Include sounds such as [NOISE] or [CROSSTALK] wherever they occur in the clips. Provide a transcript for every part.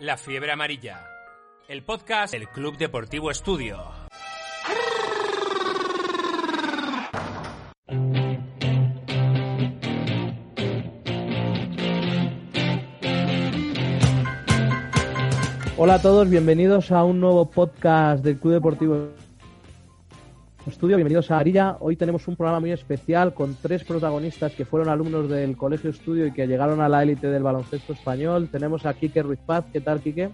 La fiebre amarilla. El podcast del Club Deportivo Estudio. Hola a todos, bienvenidos a un nuevo podcast del Club Deportivo Estudio. Bienvenidos a Arilla. Hoy tenemos un programa muy especial con tres protagonistas que fueron alumnos del Colegio Estudio y que llegaron a la élite del baloncesto español. Tenemos a Quique Ruiz Paz. ¿Qué tal, Quique?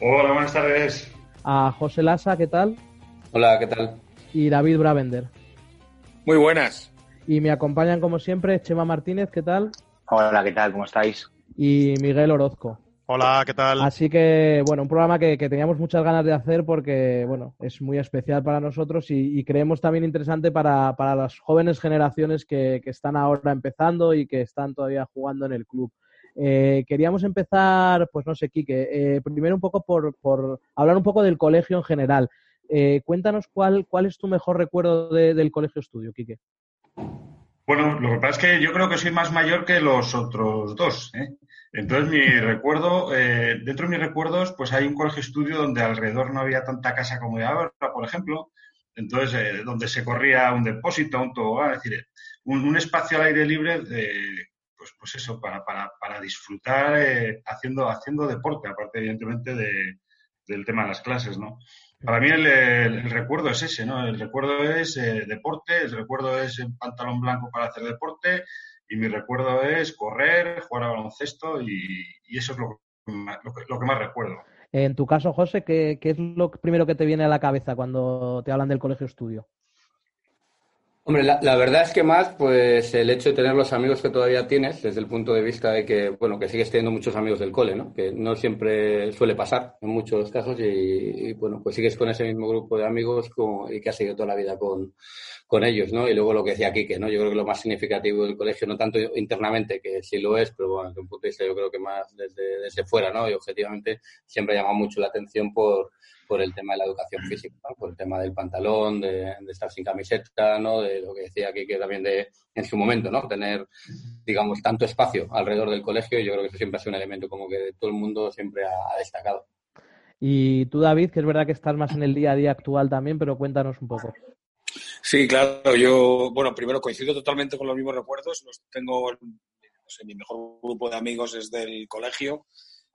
Hola, buenas tardes. A José Lasa. ¿Qué tal? Hola, ¿qué tal? Y David Bravender. Muy buenas. Y me acompañan, como siempre, Chema Martínez. ¿Qué tal? Hola, ¿qué tal? ¿Cómo estáis? Y Miguel Orozco. Hola, ¿qué tal? Así que, bueno, un programa que, que, teníamos muchas ganas de hacer porque, bueno, es muy especial para nosotros y, y creemos también interesante para, para las jóvenes generaciones que, que, están ahora empezando y que están todavía jugando en el club. Eh, queríamos empezar, pues no sé, Quique, eh, primero un poco por, por, hablar un poco del colegio en general. Eh, cuéntanos cuál, cuál es tu mejor recuerdo de, del colegio estudio, Quique. Bueno, lo que pasa es que yo creo que soy más mayor que los otros dos. ¿eh? Entonces, mi recuerdo, eh, dentro de mis recuerdos, pues hay un colegio estudio donde alrededor no había tanta casa como hay ahora, por ejemplo. Entonces, eh, donde se corría un depósito, un tobogán, es decir, un, espacio al aire libre, pues, pues eso, para, para, para disfrutar haciendo, haciendo deporte, aparte, evidentemente, de, del tema de las clases, ¿no? Para mí el, recuerdo es ese, ¿no? El recuerdo es eh, deporte, el recuerdo es el pantalón blanco para hacer deporte y mi recuerdo es correr, jugar a baloncesto y, eso es lo, lo, que, lo, que, más recuerdo. En tu caso, José, ¿qué, ¿qué, es lo primero que te viene a la cabeza cuando te hablan del colegio estudio? Hombre, la, la, verdad es que más, pues el hecho de tener los amigos que todavía tienes, desde el punto de vista de que, bueno, que sigues teniendo muchos amigos del cole, ¿no? Que no siempre suele pasar en muchos casos y, y bueno, pues sigues con ese mismo grupo de amigos como, y que has seguido toda la vida con, con ellos, ¿no? Y luego lo que decía Quique, ¿no? Yo creo que lo más significativo del colegio, no tanto internamente, que sí lo es, pero bueno, desde un punto de vista yo creo que más desde, desde fuera, ¿no? Y objetivamente siempre ha llamado mucho la atención por, por el tema de la educación física, ¿no? por el tema del pantalón, de, de, estar sin camiseta, ¿no? de lo que decía aquí, que también de en su momento, ¿no? tener, digamos, tanto espacio alrededor del colegio, yo creo que eso siempre ha sido un elemento como que todo el mundo siempre ha, ha destacado. Y tú, David, que es verdad que estás más en el día a día actual también, pero cuéntanos un poco. Sí, claro, yo, bueno, primero coincido totalmente con los mismos recuerdos, los tengo, no sé, mi mejor grupo de amigos es del colegio,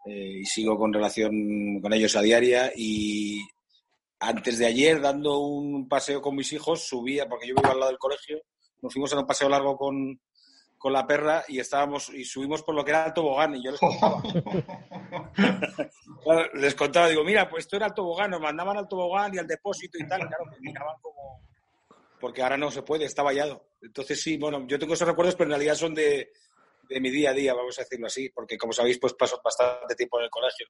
eh, y sigo con relación con ellos a diaria y antes de ayer dando un paseo con mis hijos subía porque yo vivo al lado del colegio nos fuimos a un paseo largo con, con la perra y estábamos y subimos por lo que era el tobogán y yo les contaba. [LAUGHS] Les contaba digo mira pues esto era el tobogán nos mandaban al tobogán y al depósito y tal claro me miraban como porque ahora no se puede está vallado. Entonces sí bueno yo tengo esos recuerdos pero en realidad son de de mi día a día, vamos a decirlo así, porque como sabéis, pues paso bastante tiempo en el colegio.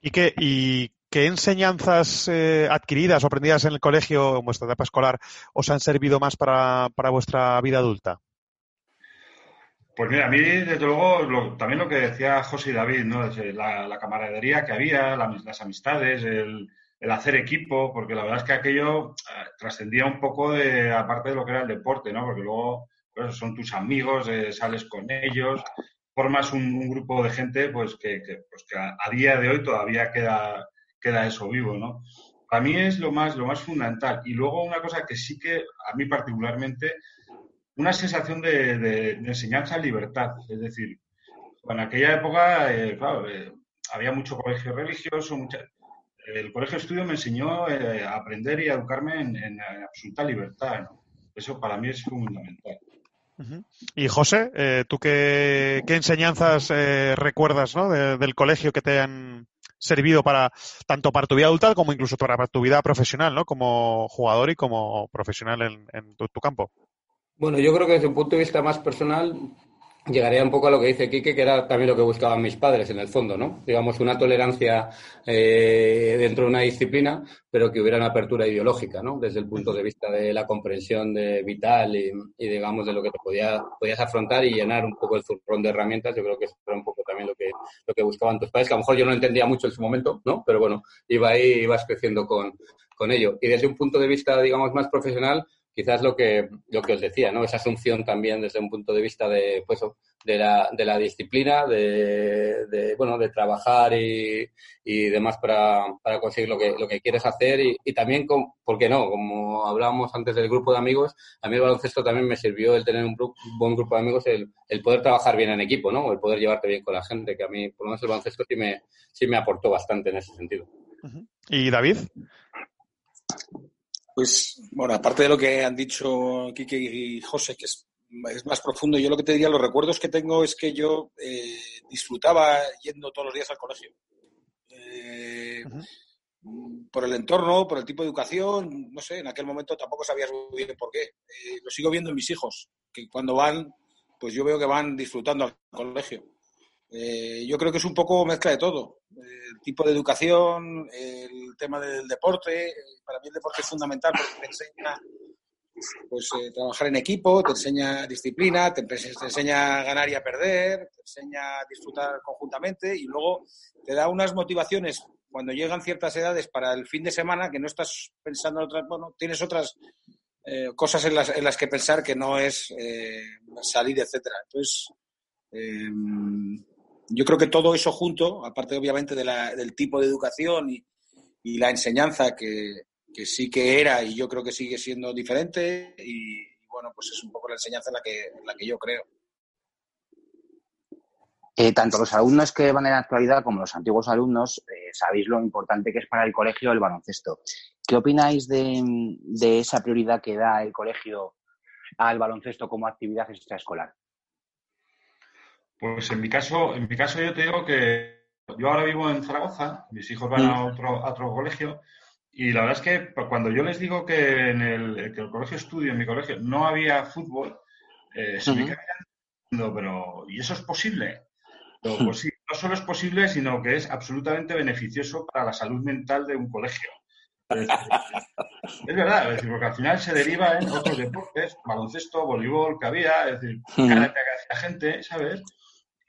¿Y qué, y qué enseñanzas eh, adquiridas o aprendidas en el colegio, en vuestra etapa escolar, os han servido más para, para vuestra vida adulta? Pues mira, a mí, desde luego, lo, también lo que decía José y David, ¿no? La, la camaradería que había, la, las amistades, el, el, hacer equipo, porque la verdad es que aquello eh, trascendía un poco de, aparte de lo que era el deporte, ¿no? Porque luego son tus amigos, eh, sales con ellos, formas un, grupo de gente pues que, pues a, día de hoy todavía queda, queda eso vivo, ¿no? Para mí es lo más, lo más fundamental. Y luego una cosa que sí que a mí particularmente, una sensación de, enseñanza en libertad. Es decir, en aquella época, eh, eh, había mucho colegio religioso, mucha, el colegio de estudio me enseñó a aprender y a educarme en, absoluta libertad. Eso para mí es fundamental. Y José, eh, ¿tú qué, enseñanzas eh, recuerdas ¿no? de, del colegio que te han servido para tanto para tu vida adulta como incluso para tu vida profesional, ¿no? Como jugador y como profesional en, tu, campo. Bueno, yo creo que desde un punto de vista más personal, llegaría un poco a lo que dice Quique, que era también lo que buscaban mis padres en el fondo, ¿no? Digamos, una tolerancia eh, dentro de una disciplina, pero que hubiera una apertura ideológica, ¿no? Desde el punto de vista de la comprensión de vital y, digamos, de lo que te podía, podías afrontar y llenar un poco el zurrón de herramientas. Yo creo que eso era un poco también lo que, lo que buscaban tus padres, que a lo mejor yo no entendía mucho en su momento, ¿no? Pero bueno, iba ahí, ibas creciendo con, con ello. Y desde un punto de vista, digamos, más profesional, quizás lo que, lo que os decía, ¿no? Esa asunción también desde un punto de vista de, pues, de, la, de la disciplina, de, de, bueno, de trabajar y, y demás para, para conseguir lo que, lo que quieres hacer y, y también, con, ¿por qué no? Como hablábamos antes del grupo de amigos, a mí el baloncesto también me sirvió el tener un, un buen grupo de amigos, el, el, poder trabajar bien en equipo, ¿no? El poder llevarte bien con la gente, que a mí, por lo menos el baloncesto sí me, sí me aportó bastante en ese sentido. ¿Y David? Pues, bueno, aparte de lo que han dicho Kike y José, que es, es, más profundo, yo lo que te diría, los recuerdos que tengo es que yo eh, disfrutaba yendo todos los días al colegio. Eh, uh -huh. Por el entorno, por el tipo de educación, no sé, en aquel momento tampoco sabías muy bien por qué. Eh, lo sigo viendo en mis hijos, que cuando van, pues yo veo que van disfrutando al colegio. Eh, yo creo que es un poco mezcla de todo. El tipo de educación, el tema del deporte. Para mí el deporte es fundamental porque te enseña pues, eh, trabajar en equipo, te enseña disciplina, te, enseña a ganar y a perder, te enseña a disfrutar conjuntamente y luego te da unas motivaciones cuando llegan ciertas edades para el fin de semana que no estás pensando en otras, bueno, tienes otras eh, cosas en las, en las, que pensar que no es eh, salir, etcétera. Entonces, eh, yo creo que todo eso junto, aparte obviamente de la, del tipo de educación y, la enseñanza que, sí que era y yo creo que sigue siendo diferente y, bueno, pues es un poco la enseñanza en la que, la que yo creo. Eh, tanto los alumnos que van en la actualidad como los antiguos alumnos eh, sabéis lo importante que es para el colegio el baloncesto. ¿Qué opináis de, de esa prioridad que da el colegio al baloncesto como actividad extraescolar? Pues en mi caso, en mi caso yo te digo que yo ahora vivo en Zaragoza, mis hijos van a otro, a otro colegio y la verdad es que cuando yo les digo que en el, que el colegio estudio, en mi colegio, no había fútbol, eh, se uh -huh. me quedan pero ¿y eso es posible? Pero, pues sí, no solo es posible, sino que es absolutamente beneficioso para la salud mental de un colegio. Es, es verdad, es decir, porque al final se deriva en otros deportes, baloncesto, voleibol, que había, es decir, karate que hacía gente, ¿sabes?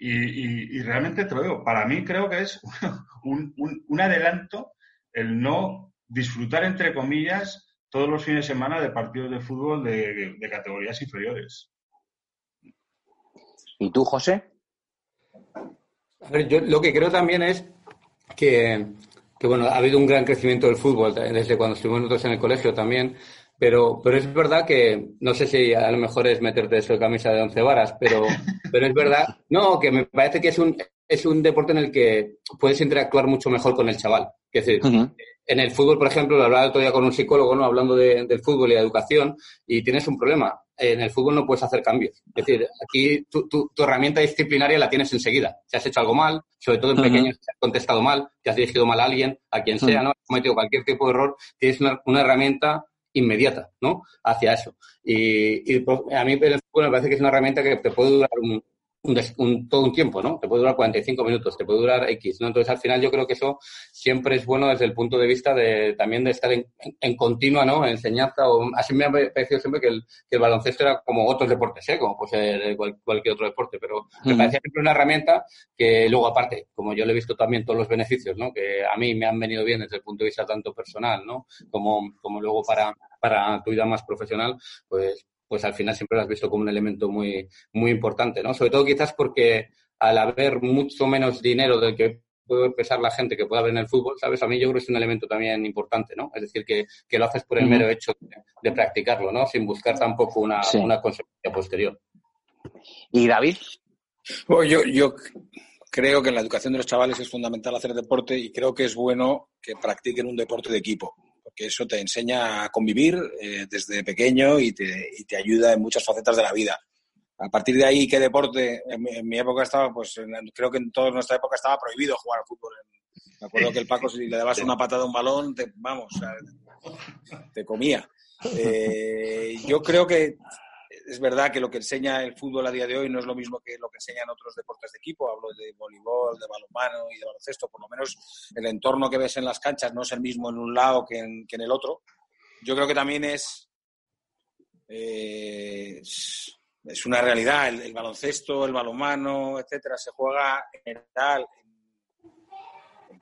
Y, y, y, realmente te lo digo, para mí creo que es [LAUGHS] un, un, un, adelanto el no disfrutar, entre comillas, todos los fines de semana de partidos de fútbol de, de categorías inferiores. ¿Y tú, José? A ver, yo lo que creo también es que, que, bueno, ha habido un gran crecimiento del fútbol desde cuando estuvimos nosotros en el colegio también, pero, pero es verdad que, no sé si a lo mejor es meterte eso de camisa de once varas, pero, [LAUGHS] pero es verdad, no, que me parece que es un, es un deporte en el que puedes interactuar mucho mejor con el chaval. Es decir, uh -huh. en el fútbol, por ejemplo, lo hablaba el otro día con un psicólogo, ¿no? Hablando de, del fútbol y de educación, y tienes un problema. En el fútbol no puedes hacer cambios. Es decir, aquí tu, tu, tu herramienta disciplinaria la tienes enseguida. Si has hecho algo mal, sobre todo en uh -huh. pequeños, si has contestado mal, si has dirigido mal a alguien, a quien sea, ¿no? Has cometido cualquier tipo de error, tienes una, una herramienta inmediata, ¿no? Hacia eso. Y, y, pues, a mí me parece que es una herramienta que te puede durar un, un, un, todo un tiempo, ¿no? Te puede durar 45 minutos, te puede durar X, ¿no? Entonces, al final yo creo que eso siempre es bueno desde el punto de vista de también de estar en, en, en continua, ¿no? Enseñanza o así me ha parecido siempre que el, que el baloncesto era como otros deportes, ¿eh? Como puede ser cual, cualquier otro deporte, pero mm. me parecía siempre una herramienta que luego aparte, como yo le he visto también todos los beneficios, ¿no? Que a mí me han venido bien desde el punto de vista tanto personal, ¿no? Como, como luego para, para tu vida más profesional, pues pues al final siempre lo has visto como un elemento muy, muy importante, ¿no? Sobre todo quizás porque al haber mucho menos dinero del que puede pesar la gente que pueda ver en el fútbol, ¿sabes? A mí yo creo que es un elemento también importante, ¿no? Es decir, que, que lo haces por el mero hecho de, de practicarlo, ¿no? Sin buscar tampoco una, sí. una consecuencia posterior. ¿Y David? Bueno, yo, yo creo que en la educación de los chavales es fundamental hacer deporte y creo que es bueno que practiquen un deporte de equipo porque eso te enseña a convivir eh, desde pequeño y te, y te, ayuda en muchas facetas de la vida. A partir de ahí, ¿qué deporte? En mi, época estaba, pues creo que en toda nuestra época estaba prohibido jugar al fútbol. Me acuerdo que el Paco, si le dabas una patada a un balón, te, vamos, te comía. Eh, yo creo que es verdad que lo que enseña el fútbol a día de hoy no es lo mismo que lo que enseñan otros deportes de equipo. Hablo de voleibol, de balonmano y de baloncesto. Por lo menos el entorno que ves en las canchas no es el mismo en un lado que en, el otro. Yo creo que también es, eh, es una realidad. El, baloncesto, el balonmano, etcétera, se juega en general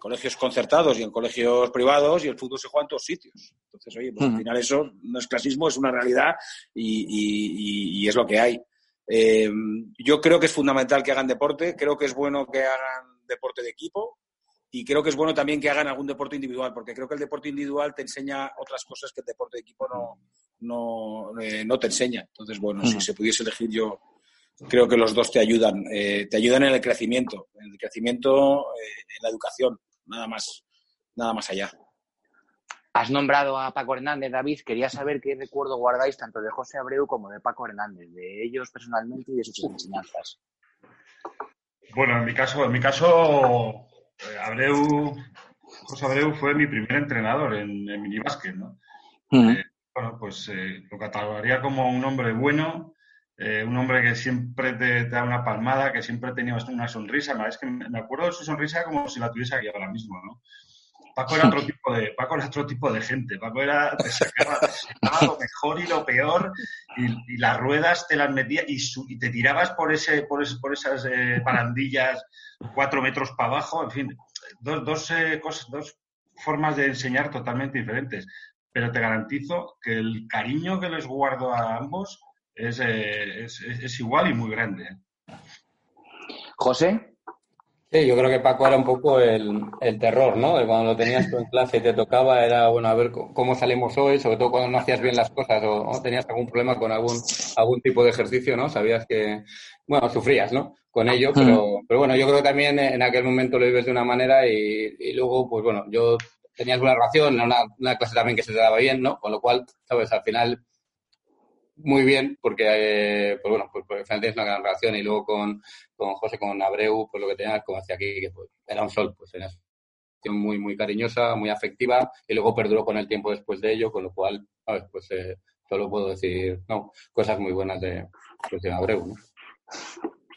colegios concertados y en colegios privados y el fútbol se juega en todos sitios. Entonces, oye, pues al final eso no es clasismo, es una realidad y, es lo que hay. Eh, yo creo que es fundamental que hagan deporte, creo que es bueno que hagan deporte de equipo y creo que es bueno también que hagan algún deporte individual, porque creo que el deporte individual te enseña otras cosas que el deporte de equipo no, no, eh, te enseña. Entonces, bueno, si se pudiese elegir yo, creo que los dos te ayudan, eh, te ayudan en el crecimiento, en el crecimiento, en la educación nada más, nada más allá. Has nombrado a Paco Hernández, David. Quería saber qué recuerdo guardáis tanto de José Abreu como de Paco Hernández, de ellos personalmente y de sus enseñanzas. Bueno, en mi caso, en mi caso, eh, Abreu, José Abreu fue mi primer entrenador en, en minibásquet, ¿no? Eh, bueno, pues eh, lo catalogaría como un hombre bueno, eh, un hombre que siempre te, da una palmada, que siempre tenía una sonrisa. Es que me acuerdo de su sonrisa como si la tuviese aquí ahora mismo, ¿no? Paco era otro tipo de, Paco era otro tipo de gente. Paco era, te sacaba, lo mejor y lo peor y, las ruedas te las metía y, y, te tirabas por ese, por, por esas eh, barandillas cuatro metros para abajo. En fin, dos, dos, eh, cosas, dos formas de enseñar totalmente diferentes. Pero te garantizo que el cariño que les guardo a ambos eh, es, es, igual y muy grande. José. Sí, yo creo que Paco era un poco el, el terror, ¿no? Cuando lo tenías tú en clase y te tocaba, era, bueno, a ver cómo salimos hoy, sobre todo cuando no hacías bien las cosas o, tenías algún problema con algún, algún tipo de ejercicio, ¿no? Sabías que, bueno, sufrías, ¿no? Con ello, pero, pero bueno, yo creo que también en aquel momento lo vives de una manera y, y luego, pues bueno, yo tenías buena relación, una, una clase también que se te daba bien, ¿no? Con lo cual, ¿sabes? Al final muy bien porque, eh, pues bueno, pues, pues tienes una gran relación y luego con, con José, con Abreu, pues lo que tenías, como decía aquí, que pues, era un sol, pues tenías muy, muy cariñosa, muy afectiva y luego perduró con el tiempo después de ello, con lo cual, pues eh, solo puedo decir, no, cosas muy buenas de, pues, de Abreu, ¿no?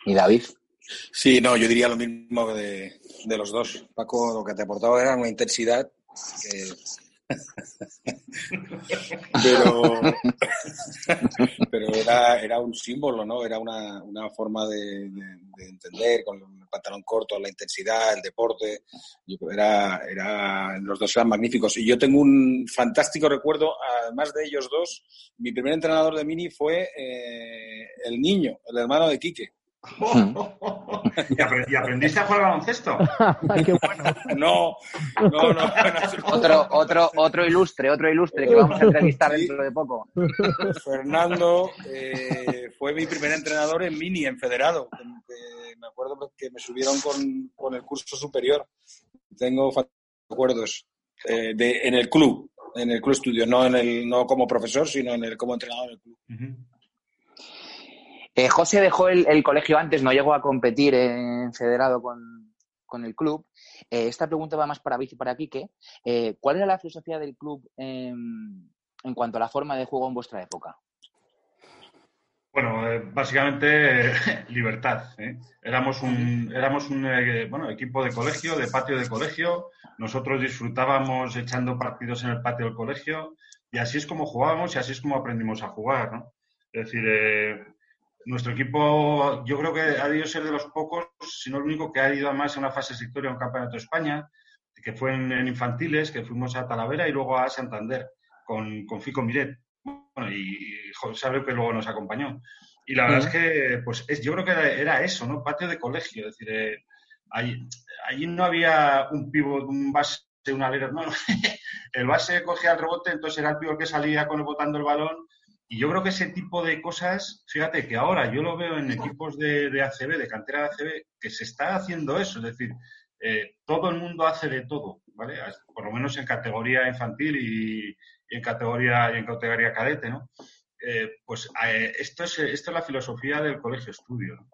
¿Y David? Sí, no, yo diría lo mismo de, de los dos. Paco, lo que te aportaba era una intensidad que pero, pero era, era un símbolo, ¿no? Era una, una forma de, entender con el pantalón corto, la intensidad, el deporte. era, era, los dos eran magníficos. Y yo tengo un fantástico recuerdo, además de ellos dos, mi primer entrenador de mini fue eh, el niño, el hermano de Quique. [LAUGHS] ¿Y, aprendiste a jugar baloncesto? [LAUGHS] No, no, no. otro, otro, otro ilustre, otro ilustre que vamos a entrevistar dentro de poco. Fernando eh, fue mi primer entrenador en mini, en federado. me acuerdo que me subieron con, el curso superior. Tengo recuerdos eh, de, en el club, en el club estudio, no, en el, no como profesor, sino en el, como entrenador en el club. Eh, José dejó el, colegio antes, no llegó a competir en federado con, el club. Eh, esta pregunta va más para Vici y para Quique. Eh, ¿Cuál era la filosofía del club en cuanto a la forma de juego en vuestra época? Bueno, básicamente [LAUGHS] libertad. Éramos un, éramos un bueno, equipo de colegio, de patio de colegio. Nosotros disfrutábamos echando partidos en el patio del colegio y así es como jugábamos y así es como aprendimos a jugar. ¿no? Es decir, nuestro equipo, yo creo que ha debido ser de los pocos, si no el único, que ha ido además a una fase de victoria en un campeonato de España, que fue en, infantiles, que fuimos a Talavera y luego a Santander con, con Fico Miret. Bueno, y, José que luego nos acompañó. Y la verdad es que, pues yo creo que era, eso, ¿no? Patio de colegio. Es decir, eh, allí, no había un pivot, un base, un alero, no. [LAUGHS] el base cogía el rebote, entonces era el pivot que salía con el botando el balón y yo creo que ese tipo de cosas, fíjate que ahora yo lo veo en equipos de, ACB, de cantera de ACB, que se está haciendo eso, es decir, eh, todo el mundo hace de todo, ¿vale? Por lo menos en categoría infantil y, en categoría y en categoría cadete, ¿no? Eh, pues eh, esto, es, esto es la filosofía del colegio estudio.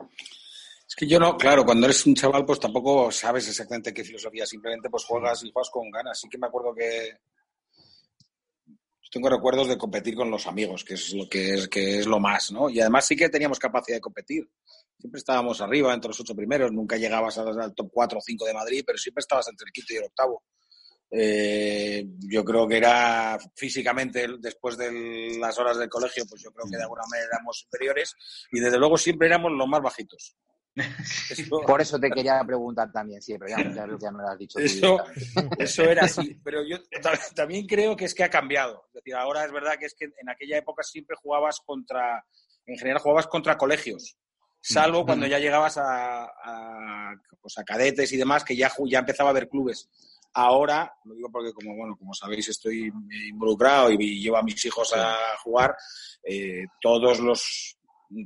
Es que yo no, claro, cuando eres un chaval, pues tampoco sabes exactamente qué filosofía, simplemente pues juegas y juegas con ganas. Sí que me acuerdo que tengo recuerdos de competir con los amigos, que es lo que es, que es lo más, ¿no? Y además sí que teníamos capacidad de competir. Siempre estábamos arriba, entre los ocho primeros, nunca llegabas al top 4 o 5 de Madrid, pero siempre estabas entre el quinto y el octavo. Eh, yo creo que era físicamente, después de las horas del colegio, pues yo creo que de alguna manera éramos superiores y desde luego siempre éramos los más bajitos. Por eso te quería preguntar también, sí, pero ya, ya, ya me lo has dicho. Eso, eso era así, pero yo también creo que es que ha cambiado. Es decir, ahora es verdad que es que en aquella época siempre jugabas contra, en general jugabas contra colegios, salvo cuando ya llegabas a, a, pues a cadetes y demás, que ya, ya empezaba a haber clubes. Ahora, lo digo porque como, bueno, como sabéis, estoy involucrado y llevo a mis hijos a jugar, eh, todos los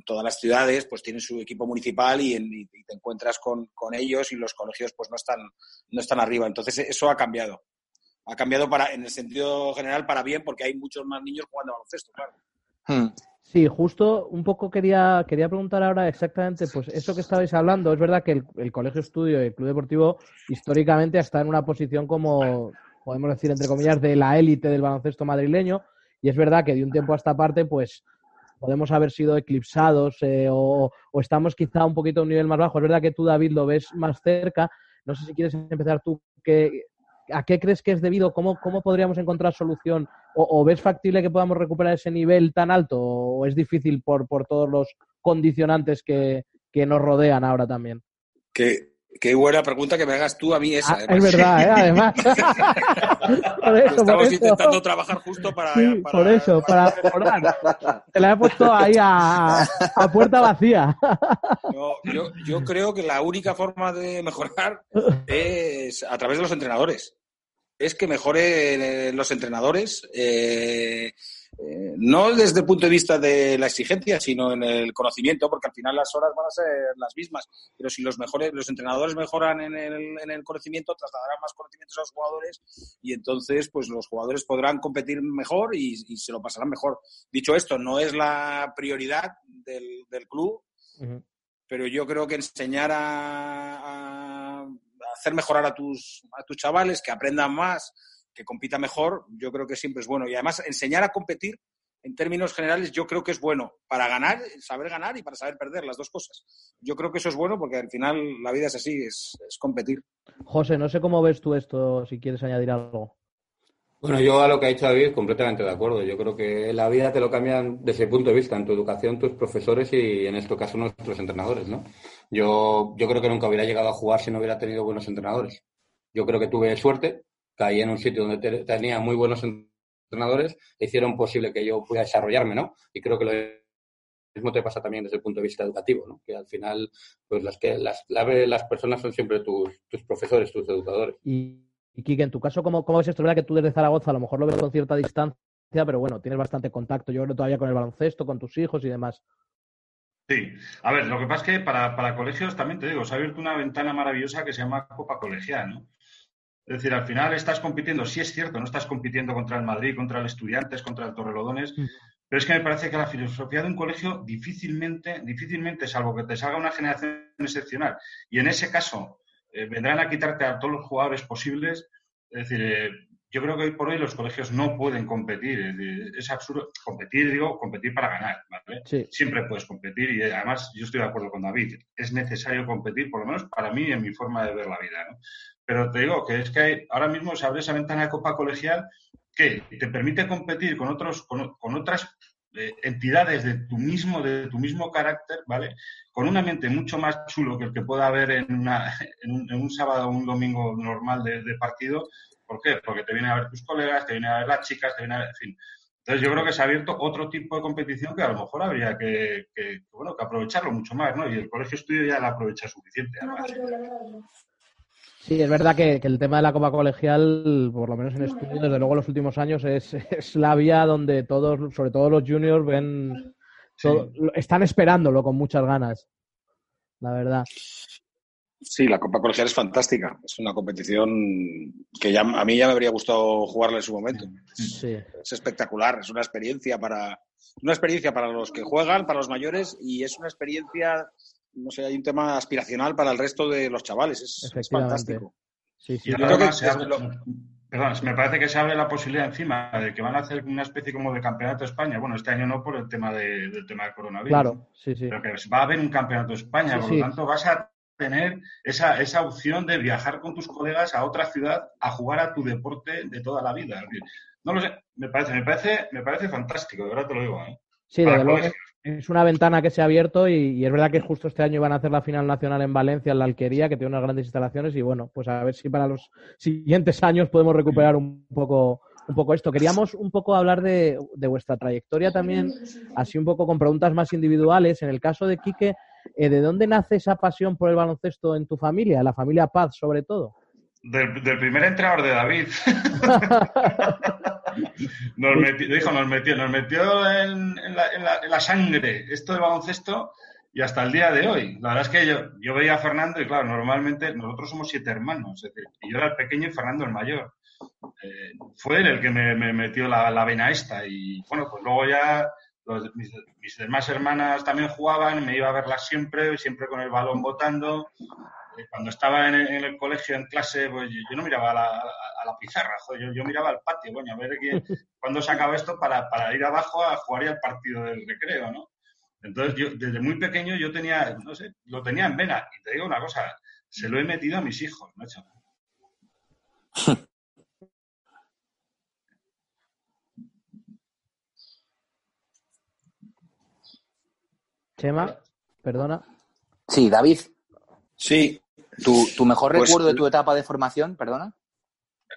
todas las ciudades pues tienen su equipo municipal y, y te encuentras con, con, ellos y los colegios pues no están, no están arriba. Entonces eso ha cambiado. Ha cambiado para, en el sentido general para bien porque hay muchos más niños jugando baloncesto, claro. Hmm. Sí, justo un poco quería, quería preguntar ahora exactamente, pues eso que estabais hablando, es verdad que el, el Colegio Estudio y el Club Deportivo históricamente está en una posición como, podemos decir, entre comillas, de la élite del baloncesto madrileño, y es verdad que de un tiempo a esta parte, pues podemos haber sido eclipsados eh, o, estamos quizá un poquito a un nivel más bajo. Es verdad que tú, David, lo ves más cerca. No sé si quieres empezar tú. Que, ¿A qué crees que es debido? ¿Cómo, cómo podríamos encontrar solución? O, ¿O, ves factible que podamos recuperar ese nivel tan alto? ¿O es difícil por, por todos los condicionantes que, que nos rodean ahora también? Qué buena pregunta que me hagas tú a mí esa. Ah, es verdad, ¿eh? además. [LAUGHS] por eso, Estamos por eso. intentando trabajar justo para, sí, para, Por eso, para mejorar. Te la he puesto ahí a, a puerta vacía. No, yo, yo creo que la única forma de mejorar es a través de los entrenadores. Es que mejoren los entrenadores. Eh, eh, no desde el punto de vista de la exigencia, sino en el conocimiento, porque al final las horas van a ser las mismas. Pero si los mejores, los entrenadores mejoran en el, en el conocimiento, trasladarán más conocimientos a los jugadores y entonces, pues los jugadores podrán competir mejor y, y se lo pasarán mejor. Dicho esto, no es la prioridad del, del club, uh -huh. pero yo creo que enseñar a, a hacer mejorar a tus, a tus chavales, que aprendan más, que compita mejor, yo creo que siempre es bueno. Y además, enseñar a competir, en términos generales, yo creo que es bueno para ganar, saber ganar y para saber perder, las dos cosas. Yo creo que eso es bueno porque al final la vida es así, es, es competir. José, no sé cómo ves tú esto, si quieres añadir algo. Bueno, yo a lo que ha dicho David, completamente de acuerdo. Yo creo que la vida te lo cambian desde el punto de vista, en tu educación, tus profesores y en este caso nuestros entrenadores, ¿no? Yo, yo creo que nunca hubiera llegado a jugar si no hubiera tenido buenos entrenadores. Yo creo que tuve suerte, caí en un sitio donde te, tenía muy buenos entrenadores e hicieron posible que yo pudiera desarrollarme, ¿no? Y creo que lo mismo te pasa también desde el punto de vista educativo, ¿no? Que al final, pues las que las, las personas son siempre tus, tus profesores, tus educadores. Y, y Kike, en tu caso, ¿cómo, ¿cómo ves esto? ¿Verdad que tú desde Zaragoza a lo mejor lo ves con cierta distancia, pero bueno, tienes bastante contacto, yo creo todavía con el baloncesto, con tus hijos y demás. Sí, a ver, lo que pasa es que para, para colegios también te digo, se ha abierto una ventana maravillosa que se llama Copa Colegial, ¿no? Es decir, al final estás compitiendo, sí es cierto, no estás compitiendo contra el Madrid, contra el Estudiantes, contra el Torrelodones, mm. pero es que me parece que la filosofía de un colegio difícilmente, difícilmente, salvo que te salga una generación excepcional, y en ese caso eh, vendrán a quitarte a todos los jugadores posibles, es decir, eh, yo creo que hoy por hoy los colegios no pueden competir, es, absurdo competir, digo, competir para ganar, ¿vale? Sí. Siempre puedes competir y además yo estoy de acuerdo con David, es necesario competir, por lo menos para mí en mi forma de ver la vida, ¿no? Pero te digo que es que hay, ahora mismo se abre esa ventana de Copa Colegial que te permite competir con, otros, con, con otras eh, entidades de tu mismo de tu mismo carácter, ¿vale? Con un ambiente mucho más chulo que el que pueda haber en, una, [LAUGHS] en, un, en un, sábado o un domingo normal de, de, partido. ¿Por qué? Porque te vienen a ver tus colegas, te vienen a ver las chicas, te vienen a ver, en fin. Entonces yo creo que se ha abierto otro tipo de competición que a lo mejor habría que, que bueno, que aprovecharlo mucho más, ¿no? Y el colegio estudio ya la aprovecha suficiente. Además. Sí, es verdad que, que, el tema de la Copa Colegial, por lo menos en estudio, desde luego en los últimos años, es, es la vía donde todos, sobre todo los juniors, ven, todo, están esperándolo con muchas ganas, la verdad. Sí, la Copa Colegial es fantástica. Es una competición que ya, a mí ya me habría gustado jugarla en su momento. Sí. Es espectacular, es una experiencia para una experiencia para los que juegan, para los mayores y es una experiencia no sé, hay un tema aspiracional para el resto de los chavales. Es, es fantástico. Sí, sí. Y creo que se, abre, Perdón, me parece que se abre la posibilidad encima de que van a hacer una especie como de campeonato de España. Bueno, este año no por el tema de, del tema de coronavirus. Claro, sí, sí. Pero que va a haber un campeonato de España, Sí, por sí. lo tanto vas a tener esa, esa opción de viajar con tus colegas a otra ciudad a jugar a tu deporte de toda la vida. No lo sé, me parece, me parece, me parece fantástico, de verdad te lo digo. ¿eh? Sí, desde luego. Es una ventana que se ha abierto y, y es verdad que justo este año van a hacer la final nacional en Valencia, en la Alquería, que tiene unas grandes instalaciones y bueno, pues a ver si para los siguientes años podemos recuperar un poco, un poco esto. Queríamos un poco hablar de, de vuestra trayectoria también, así un poco con preguntas más individuales. En el caso de Quique, eh, ¿de dónde nace esa pasión por el baloncesto en tu familia, la familia Paz sobre todo? Del, del primer entrenador de David. [LAUGHS] nos metió, dijo, nos metió, nos metió en, en, la, en, la, en, la, sangre esto del baloncesto y hasta el día de hoy. La verdad es que yo, yo veía a Fernando y claro, normalmente nosotros somos siete hermanos, es decir, y yo era el pequeño y Fernando el mayor. Eh, fue él el que me, me metió la, la, vena esta y bueno, pues luego ya los, mis, mis, demás hermanas también jugaban, me iba a verlas siempre, siempre con el balón botando. Eh, Cuando estaba en el, en el, colegio, en clase, pues yo, yo no miraba a la, a la pizarra, joder, yo, yo, miraba al patio, coño, a ver quién, [LAUGHS] cuándo se acaba esto para, para, ir abajo a jugar ya el partido del recreo, ¿no? Entonces, yo desde muy pequeño yo tenía, no sé, lo tenía en vena. Y te digo una cosa, se lo he metido a mis hijos, macho. [LAUGHS] Chema, perdona. Sí, David. Sí. ¿Tu, tu mejor Pues- recuerdo de tu etapa de formación, perdona?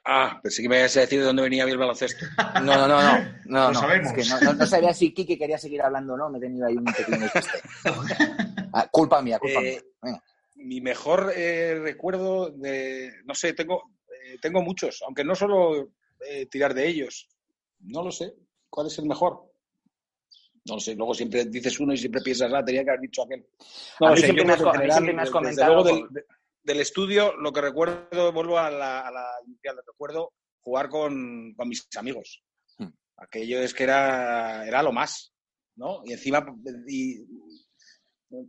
Ah, pensé que me ibas a decir de dónde venía a mí el baloncesto. [LAUGHS] No, no, no, no. [LAUGHS] no, Lo no. sabemos. Es que no, no- no sabía si Kike quería seguir hablando o no. Me he tenido ahí un pequeño. [LAUGHS] Ah, culpa mía, culpa Eh, mía. Venga. Mi mejor eh, recuerdo de, no sé, tengo, eh, tengo muchos, aunque no solo eh, tirar de ellos. No lo sé. ¿Cuál es el mejor? No sé. Luego siempre dices uno y siempre piensas, ah, tenía que haber dicho aquel. No A mí sé. siempre me has general, siempre me has comentado luego del, del estudio, lo que recuerdo, vuelvo a la, a la inicial, recuerdo jugar con, con mis amigos. Hmm. Aquello es que era, era lo más, ¿no? Y encima y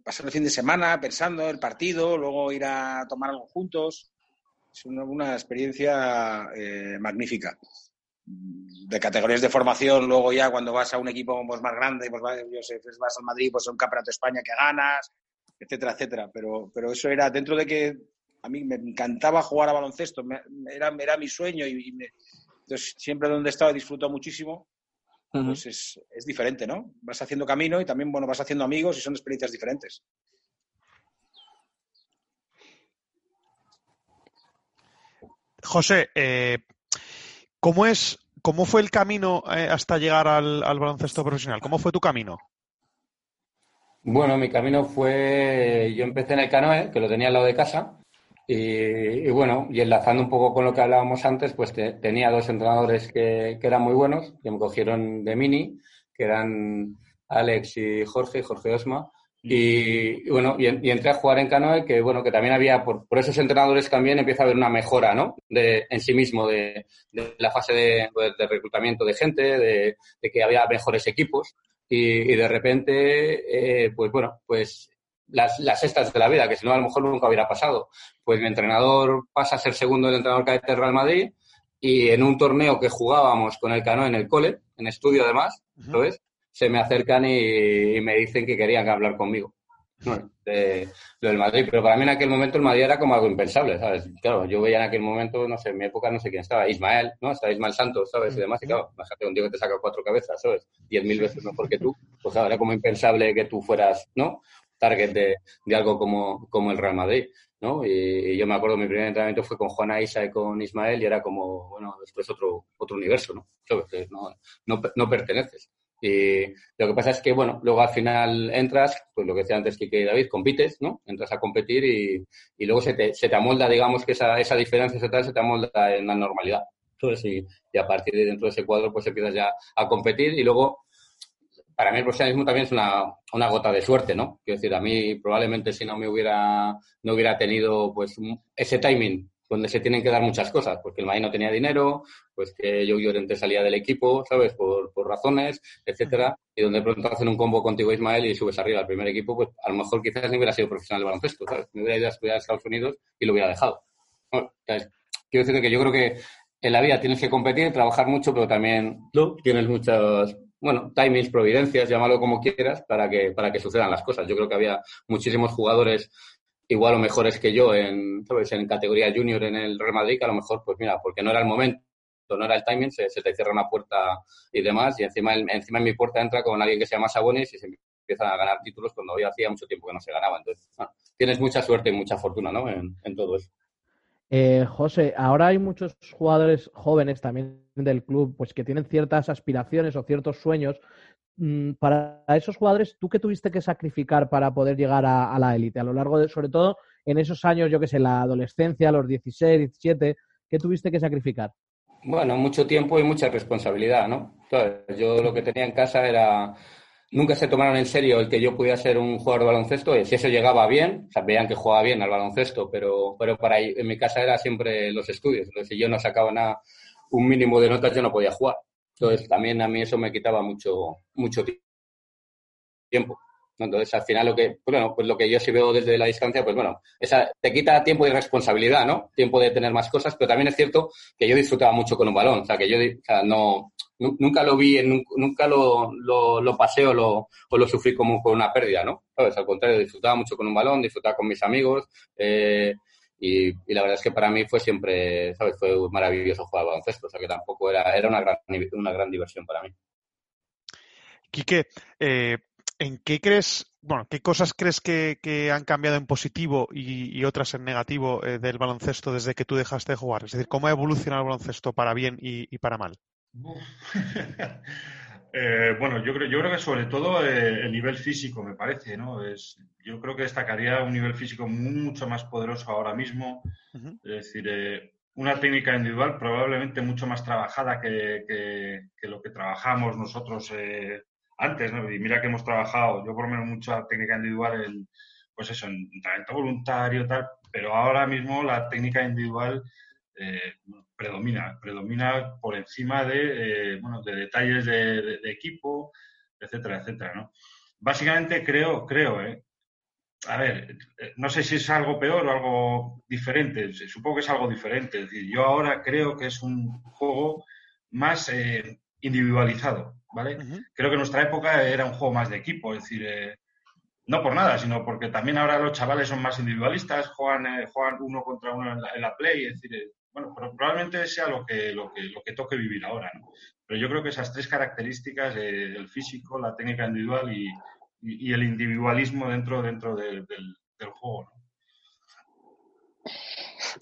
pasar el fin de semana pensando el partido, luego ir a tomar algo juntos. Es una, una experiencia eh, magnífica. De categorías de formación, luego ya cuando vas a un equipo pues, más grande, pues, vas- yo sé, pues, vas al Madrid, pues a un campeonato de España que ganas, etcétera, etcétera. Pero, pero eso era dentro de que a mí me encantaba jugar a baloncesto, me- era, era mi sueño y, y me- entonces siempre donde he estado he disfrutado muchísimo pues es, es diferente, ¿no? Vas haciendo camino y también, bueno, vas haciendo amigos y son experiencias diferentes. José, eh, ¿cómo es, cómo fue el camino eh, hasta llegar al, al baloncesto profesional? ¿Cómo fue tu camino? Bueno, mi camino fue, yo empecé en el canoe, que lo tenía al lado de casa, y, y bueno, y enlazando un poco con lo que hablábamos antes, pues te- tenía dos entrenadores que, que eran muy buenos, que me cogieron de mini, que eran Alex y Jorge, Jorge Osma, y, bueno, y, y entré a jugar en canoe, que bueno, que también había, por, por esos entrenadores también empieza a haber una mejora, ¿no? De, en sí mismo, de, de la fase de, pues, de reclutamiento de gente, de, de que había mejores equipos y, y de repente, eh, pues bueno, pues las, las estas de la vida, que si no a lo mejor nunca hubiera pasado. Pues mi entrenador pasa a ser segundo del entrenador cadete del Real Madrid y en un torneo que jugábamos con el cano en el cole, en estudio además, Ujú. ¿lo ves? Se me acercan y, y me dicen que querían hablar conmigo. De, lo del Madrid, pero para mí en aquel momento el Madrid era como algo impensable, ¿sabes? Claro, yo veía en aquel momento, no sé, en mi época no sé quién estaba, Ismael, ¿no? Estaba Ismael Santos, ¿sabes? Y demás, y claro, imagínate un tío que te saca cuatro cabezas, ¿sabes? Diez mil veces mejor que tú, pues claro, era como impensable que tú fueras, ¿no? Target de, de algo como, como el Real Madrid, ¿no? Y, y yo me acuerdo, mi primer entrenamiento fue con Juana Isa y con Ismael y era como, bueno, esto es otro, otro universo, ¿no? ¿Sabes? No, no, no perteneces. Y lo que pasa es que, bueno, luego al final entras, pues lo que decía antes y David, compites, ¿no? Entras a competir y, y luego se te, se te amolda, digamos, que esa, esa diferencia ese tal, se te amolda en la normalidad. Entonces, y, y a partir de dentro de ese cuadro, pues empiezas ya a competir y luego, para mí el profesionalismo también es una, una gota de suerte, ¿no? Quiero decir, a mí probablemente si no me hubiera, no hubiera tenido, pues, ese timing donde se tienen que dar muchas cosas, porque el Madrid no tenía dinero, pues que yo Llorente salía del equipo, ¿sabes? Por, razones, etcétera, y donde de pronto hacen un combo contigo Ismael y subes arriba al primer equipo, pues a lo mejor quizás ni hubiera sido profesional de baloncesto, ¿sabes? Me hubiera ido a estudiar a Estados Unidos y lo hubiera dejado. Bueno. Quiero decir que yo creo que en la vida tienes que competir, trabajar mucho, pero también tú tienes muchas, bueno, timings, providencias, llámalo como quieras, para que, para que sucedan las cosas. Yo creo que había muchísimos jugadores igual o mejores que yo en, en categoría junior en el Real Madrid, que a lo mejor, pues mira, porque no era el momento, no era el timing, se, te cierra una puerta y demás, y encima, encima en mi puerta entra con alguien que se llama Sabonis y se empiezan a ganar títulos cuando hoy hacía mucho tiempo que no se ganaba. Entonces, tienes mucha suerte y mucha fortuna, ¿no? En, en todo eso. Eh, José, ahora hay muchos jugadores jóvenes también del club, pues que tienen ciertas aspiraciones o ciertos sueños. Mm, para esos jugadores, ¿tú qué tuviste que sacrificar para poder llegar a, la élite? A lo largo de, sobre todo en esos años, yo que sé, la adolescencia, los 16, 17, ¿qué tuviste que sacrificar? Bueno, mucho tiempo y mucha responsabilidad, ¿no? yo lo que tenía en casa era nunca se tomaron en serio el que yo pudiera ser un jugador de baloncesto. Y si eso llegaba bien, o veían que jugaba bien al baloncesto, pero, pero para en mi casa era siempre los estudios. Entonces, si yo no sacaba nada, un mínimo de notas, yo no podía jugar. Entonces, también a mí eso me quitaba mucho, mucho tiempo. Entonces, al final, lo que, bueno, pues lo que yo sí veo desde la distancia, pues bueno, esa, te quita tiempo y responsabilidad, ¿no? Tiempo de tener más cosas, pero también es cierto que yo disfrutaba mucho con un balón. O sea, que yo o sea, no, nunca lo vi, nunca lo, lo, pasé o lo, o lo sufrí como con una pérdida, ¿no? Al contrario, disfrutaba mucho con un balón, disfrutaba con mis amigos, eh, y, la verdad es que para mí fue siempre, ¿sabes? Fue maravilloso jugar baloncesto, o sea que tampoco era, era una, gran, una gran diversión para mí. Quique, eh, ¿en qué crees, bueno, qué cosas crees que, han cambiado en positivo y, otras en negativo eh, del baloncesto desde que tú dejaste de jugar? Es decir, ¿cómo ha evolucionado el baloncesto para bien y para mal? [LAUGHS] Eh, bueno, yo creo, yo creo que sobre todo eh, el nivel físico, me parece, ¿no? Es, yo creo que destacaría un nivel físico mucho más poderoso ahora mismo. Es decir, eh, una técnica individual probablemente mucho más trabajada que, lo que trabajamos nosotros antes, ¿no? Y mira que hemos trabajado, yo por lo menos mucha técnica individual en, pues eso, en talento voluntario, tal, pero ahora mismo la técnica individual eh, predomina, predomina por encima de, eh, bueno, de detalles de, equipo, etcétera, etcétera, ¿no? Básicamente creo, creo, ¿eh? A ver, no sé si es algo peor o algo diferente, supongo que es algo diferente. Es decir, yo ahora creo que es un juego más individualizado, ¿vale? Creo que en nuestra época era un juego más de equipo, es decir, no por nada, sino porque también ahora los chavales son más individualistas, juegan, juegan uno contra uno en la, en la play, es decir, bueno, probablemente sea lo que, lo que, lo que toque vivir ahora, ¿no? Pero yo creo que esas tres características, eh, el físico, la técnica individual y, el individualismo dentro, dentro del, juego, ¿no?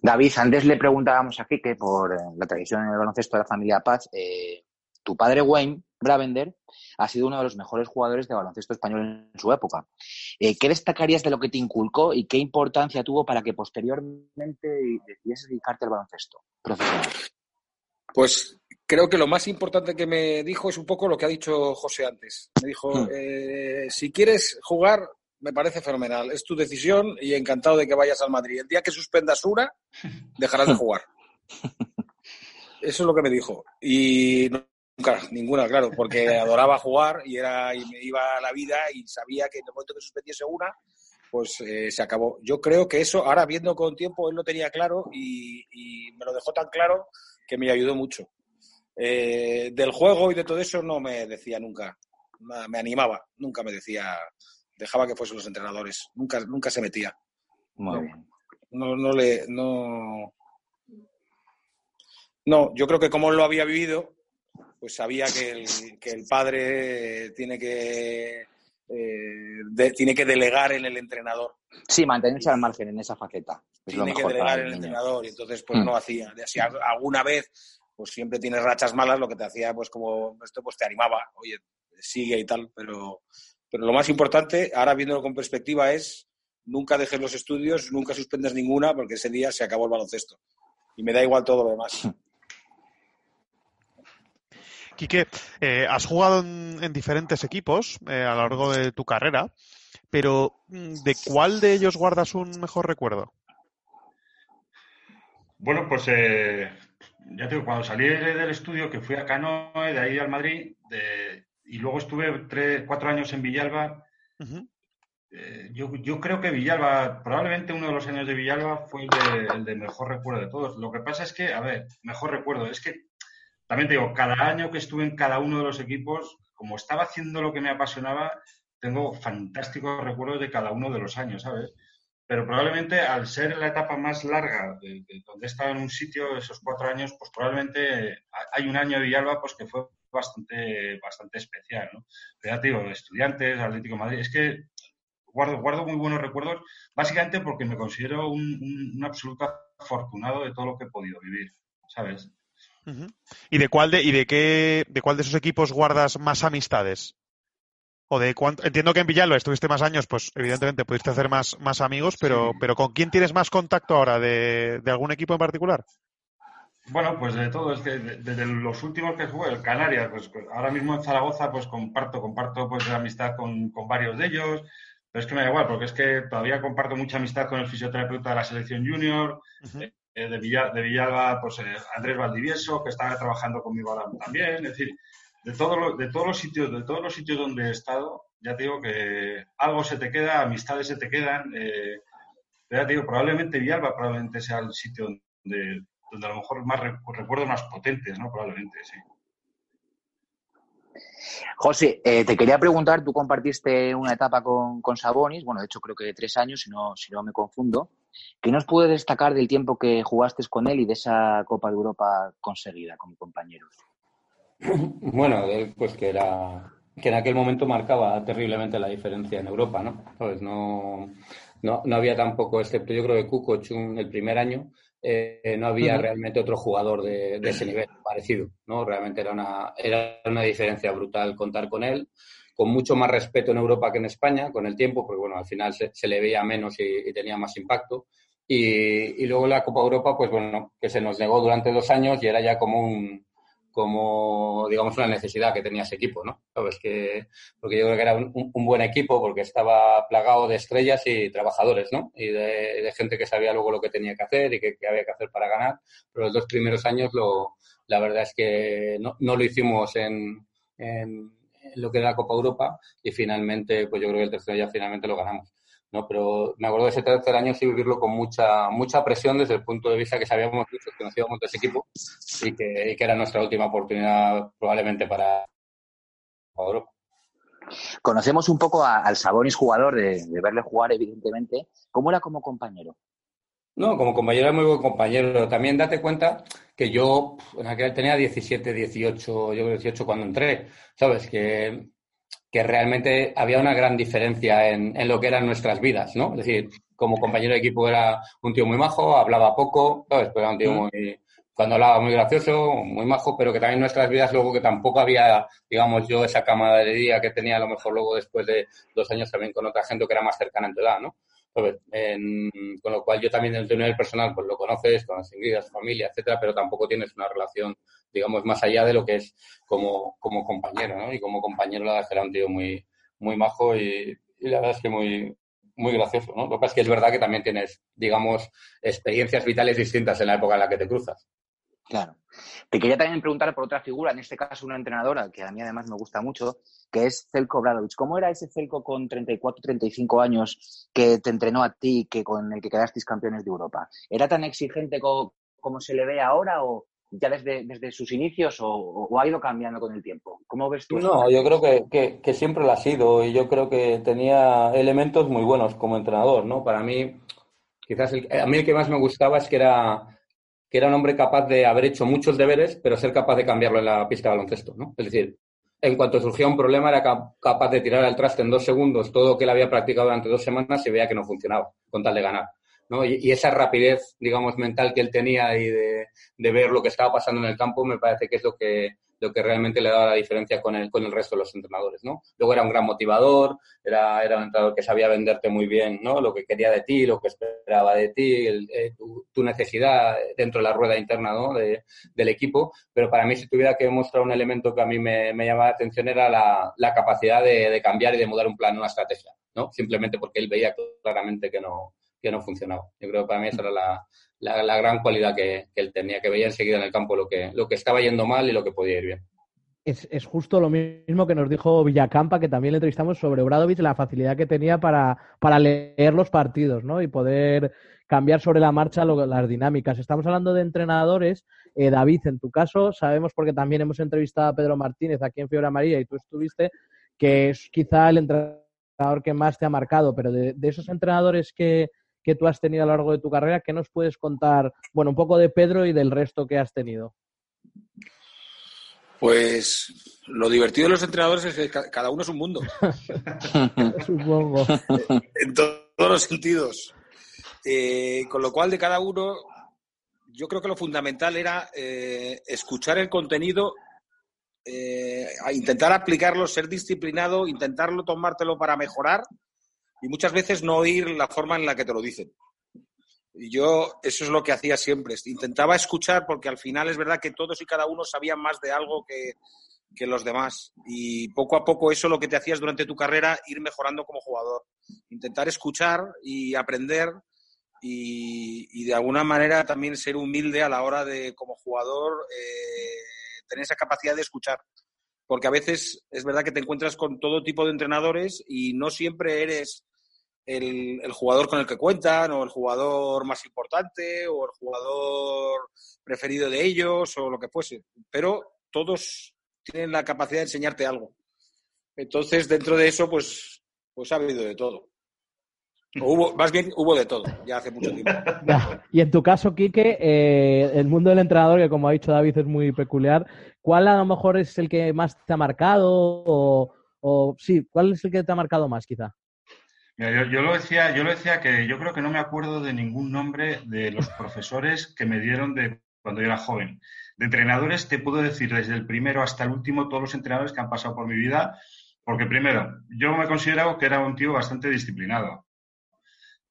David, antes le preguntábamos aquí que por eh, la tradición en el baloncesto de la familia Paz, eh, tu padre Wayne Bravender ha sido uno de los mejores jugadores de baloncesto español en su época. Eh, ¿Qué destacarías de lo que te inculcó y qué importancia tuvo para que posteriormente decidieses dedicarte al baloncesto profesional? Pues creo que lo más importante que me dijo es un poco lo que ha dicho José antes. Me dijo, hmm. eh, si quieres jugar, me parece fenomenal. Es tu decisión y encantado de que vayas al Madrid. El día que suspendas una, [LAUGHS] dejarás de jugar. [LAUGHS] Eso es lo que me dijo. Y Nunca, ninguna, claro, porque [LAUGHS] adoraba jugar y era y me iba a la vida y sabía que en el momento que suspendiese una, pues eh, se acabó. Yo creo que eso, ahora viendo con tiempo, él lo tenía claro y, me lo dejó tan claro que me ayudó mucho. Eh, del juego y de todo eso no me decía nunca, me animaba, nunca me decía, dejaba que fuesen los entrenadores, nunca, nunca se metía. No, no le, no. No, yo creo que como él lo había vivido, pues sabía que el, que el padre tiene que eh, tiene que delegar en el entrenador. Sí, mantenerse al margen en esa faceta. tiene que delegar en el entrenador y entonces pues mm. no hacía. Si alguna vez pues siempre tienes rachas malas, lo que te hacía pues como esto pues te animaba, oye, sigue y tal, pero, pero lo más importante, ahora viéndolo con perspectiva, es nunca dejes los estudios, nunca suspendas ninguna, porque ese día se acabó el baloncesto. Y me da igual todo lo demás. [LAUGHS] Quique, eh, has jugado en, diferentes equipos eh, a lo largo de tu carrera, pero mm, ¿de cuál de ellos guardas un mejor recuerdo? Bueno, pues eh, ya te digo, cuando salí del estudio, que fui a Canoe, de ahí al Madrid, y luego estuve tres, cuatro años en Villalba, eh, yo, yo, creo que Villalba, probablemente uno de los años de Villalba fue el de, mejor recuerdo de todos. Lo que pasa es que, a ver, mejor recuerdo, es que también te digo, cada año que estuve en cada uno de los equipos, como estaba haciendo lo que me apasionaba, tengo fantásticos recuerdos de cada uno de los años, ¿sabes? Pero probablemente al ser la etapa más larga de, donde he estado en un sitio, esos cuatro años, pues probablemente hay un año de Villalba pues que fue bastante, bastante especial, ¿no? Pero ya te digo, estudiantes, Atlético Madrid, es que guardo, guardo muy buenos recuerdos, básicamente porque me considero un, absoluto afortunado de todo lo que he podido vivir, ¿sabes? ¿Y de cuál de, y de qué, de cuál de esos equipos guardas más amistades? O de cuánto, entiendo que en Villalba estuviste más años, pues evidentemente pudiste hacer más, más amigos, pero, pero ¿con quién tienes más contacto ahora? ¿De, algún equipo en particular? Bueno, pues de todo, es que desde los últimos que jugué, el Canarias, pues, pues, ahora mismo en Zaragoza, pues comparto, comparto pues la amistad con, con varios de ellos. Pero es que me da igual, porque es que todavía comparto mucha amistad con el fisioterapeuta de la selección junior, eh, de, de Villalba, pues eh, Andrés Valdivieso, que está trabajando conmigo ahora también. Es decir, de, todo de todos los sitios, de todos los sitios donde he estado, ya te digo que algo se te queda, amistades se te quedan. Eh, ya te digo, probablemente Villalba probablemente sea el sitio donde, donde a lo mejor más recuerdos más potentes, ¿no? Probablemente, sí. José, eh, te quería preguntar, tú compartiste una etapa con, con, Sabonis, bueno, de hecho creo que tres años, si no, si no me confundo. ¿Qué nos puede destacar del tiempo que jugaste con él y de esa Copa de Europa conseguida como compañeros? [CLEARS THROAT] Bueno, pues que era que en aquel momento marcaba terriblemente la diferencia en Europa, ¿no? Pues no, no, no había tampoco, excepto yo creo que Kukoc el primer año, eh, no había realmente otro jugador de, ese nivel parecido, ¿no? Realmente era una, era una diferencia brutal contar con él, con mucho más respeto en Europa que en España, con el tiempo, porque bueno, al final se, le veía menos y, tenía más impacto. Y, y, luego la Copa Europa, pues bueno, que se nos negó durante dos años y era ya como un, como, digamos, una necesidad que tenía ese equipo, ¿no? Sabes que, porque yo creo que era un, buen equipo porque estaba plagado de estrellas y trabajadores, ¿no? Y de, gente que sabía luego lo que tenía que hacer y que, había que hacer para ganar. Pero los dos primeros años, lo, la verdad es que no, no lo hicimos en, en, lo que era la Copa Europa y finalmente, pues yo creo que el tercero ya finalmente lo ganamos. ¿no? Pero me acuerdo de ese tercer año sí vivirlo con mucha, mucha presión desde el punto de vista que sabíamos mucho que nos íbamos de ese equipo y que, que era nuestra última oportunidad probablemente para Europa. Conocemos un poco al Sabonis jugador, de, verle jugar, evidentemente. ¿Cómo era como compañero? No, como compañero era muy buen compañero. También date cuenta que yo en aquel tenía 17, 18, yo 18 cuando entré, ¿sabes? Que que realmente había una gran diferencia en, en, lo que eran nuestras vidas, ¿no? Es decir, como compañero de equipo era un tío muy majo, hablaba poco, ¿sabes? Pero era un tío muy, cuando hablaba muy gracioso, muy majo, pero que también en nuestras vidas luego que tampoco había, digamos, yo esa camaradería que tenía a lo mejor luego después de dos años también con otra gente que era más cercana en tu edad, ¿no? Con lo cual yo también en el nivel personal pues lo conoces, conoces a su familia, etcétera, pero tampoco tienes una relación, digamos, más allá de lo que es como, como compañero, ¿no? Y como compañero la verdad que un tío muy, muy majo y, la verdad es que muy, muy gracioso, ¿no? Lo que pasa es que es verdad que también tienes, digamos, experiencias vitales distintas en la época en la que te cruzas. Claro. Te quería también preguntar por otra figura, en este caso una entrenadora que a mí además me gusta mucho, que es Celko Bradovic. ¿Cómo era ese Celko con 34, 35 años que te entrenó a ti, que con el que quedasteis campeones de Europa? ¿Era tan exigente como, se le ve ahora o ya desde, desde sus inicios o, ha ido cambiando con el tiempo? ¿Cómo ves tú? No, yo creo que, que, siempre lo ha sido y yo creo que tenía elementos muy buenos como entrenador, ¿no? Para mí, quizás a mí el que más me gustaba es que era que era un hombre capaz de haber hecho muchos deberes, pero ser capaz de cambiarlo en la pista de baloncesto, ¿no? Es decir, en cuanto surgía un problema, era capaz de tirar al traste en dos segundos todo lo que él había practicado durante dos semanas y veía que no funcionaba, con tal de ganar. ¿no? Y, esa rapidez, digamos, mental que él tenía y de, de, ver lo que estaba pasando en el campo, me parece que es lo que lo que realmente le daba la diferencia con el, con el resto de los entrenadores, ¿no? Luego era un gran motivador, era, era un entrenador que sabía venderte muy bien, ¿no? Lo que quería de ti, lo que esperaba de ti, eh, tu, necesidad dentro de la rueda interna, ¿no? De, del equipo. Pero para mí, si tuviera que mostrar un elemento que a mí me, me llamaba la atención, era la, la capacidad de, de, cambiar y de mudar un plan, una estrategia, ¿no? Simplemente porque él veía claramente que no, que no funcionaba. Yo creo que para mí esa era la, la, gran cualidad que, él tenía, que veía enseguida en el campo lo que, lo que estaba yendo mal y lo que podía ir bien. es, es, justo lo mismo que nos dijo Villacampa, que también le entrevistamos sobre Obradovic, la facilidad que tenía para, para leer los partidos, ¿no? Y poder cambiar sobre la marcha las dinámicas. Estamos hablando de entrenadores. Eh, David, en tu caso, sabemos porque también hemos entrevistado a Pedro Martínez aquí en Fiebre Amarilla y tú estuviste, que es quizá el entrenador que más te ha marcado, pero de esos entrenadores que, que tú has tenido a lo largo de tu carrera, ¿qué nos puedes contar? Bueno, un poco de Pedro y del resto que has tenido. Pues lo divertido de los entrenadores es que cada uno es un mundo. [LAUGHS] Supongo. [LAUGHS] En todos los sentidos. Eh, con lo cual, de cada uno, yo creo que lo fundamental era eh, escuchar el contenido, eh, intentar aplicarlo, ser disciplinado, intentarlo tomártelo para mejorar y muchas veces no oír la forma en la que te lo dicen. Y yo eso es lo que hacía siempre. Intentaba escuchar porque al final es verdad que todos y cada uno sabían más de algo que, que los demás. Y poco a poco eso lo que te hacías durante tu carrera, ir mejorando como jugador. Intentar escuchar y aprender y, y de alguna manera también ser humilde a la hora de, como jugador, eh, tener esa capacidad de escuchar. Porque a veces es verdad que te encuentras con todo tipo de entrenadores y no siempre eres el, jugador con el que cuentan, o el jugador más importante, o el jugador preferido de ellos, o lo que fuese. Pero todos tienen la capacidad de enseñarte algo. Entonces, dentro de eso, pues, pues ha habido de todo. O hubo, más bien hubo de todo, ya hace mucho tiempo. [LAUGHS] Y en tu caso, Quique, eh, el mundo del entrenador, que como ha dicho David, es muy peculiar, ¿cuál a lo mejor es el que más te ha marcado? O, o sí, ¿cuál es el que te ha marcado más, quizá? Yo, yo, lo decía, yo lo decía que yo creo que no me acuerdo de ningún nombre de los profesores que me dieron de cuando yo era joven. De entrenadores te puedo decir desde el primero hasta el último todos los entrenadores que han pasado por mi vida, porque primero, yo me considero que era un tío bastante disciplinado.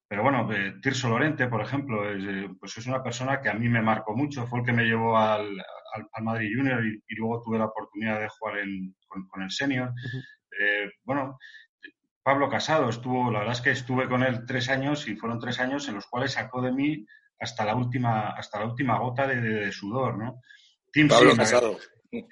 Pero bueno, eh, Tirso Lorente, por ejemplo, es, eh, pues es una persona que a mí me marcó mucho. Fue el que me llevó al, al, al Madrid Junior y, y, luego tuve la oportunidad de jugar en, con, con, el Senior. Uh -huh. eh, bueno, Pablo Casado estuvo, la verdad es que estuve con él tres años y fueron tres años en los cuales sacó de mí hasta la última, hasta la última gota de, de, de sudor, ¿no? Tim Pablo Casado.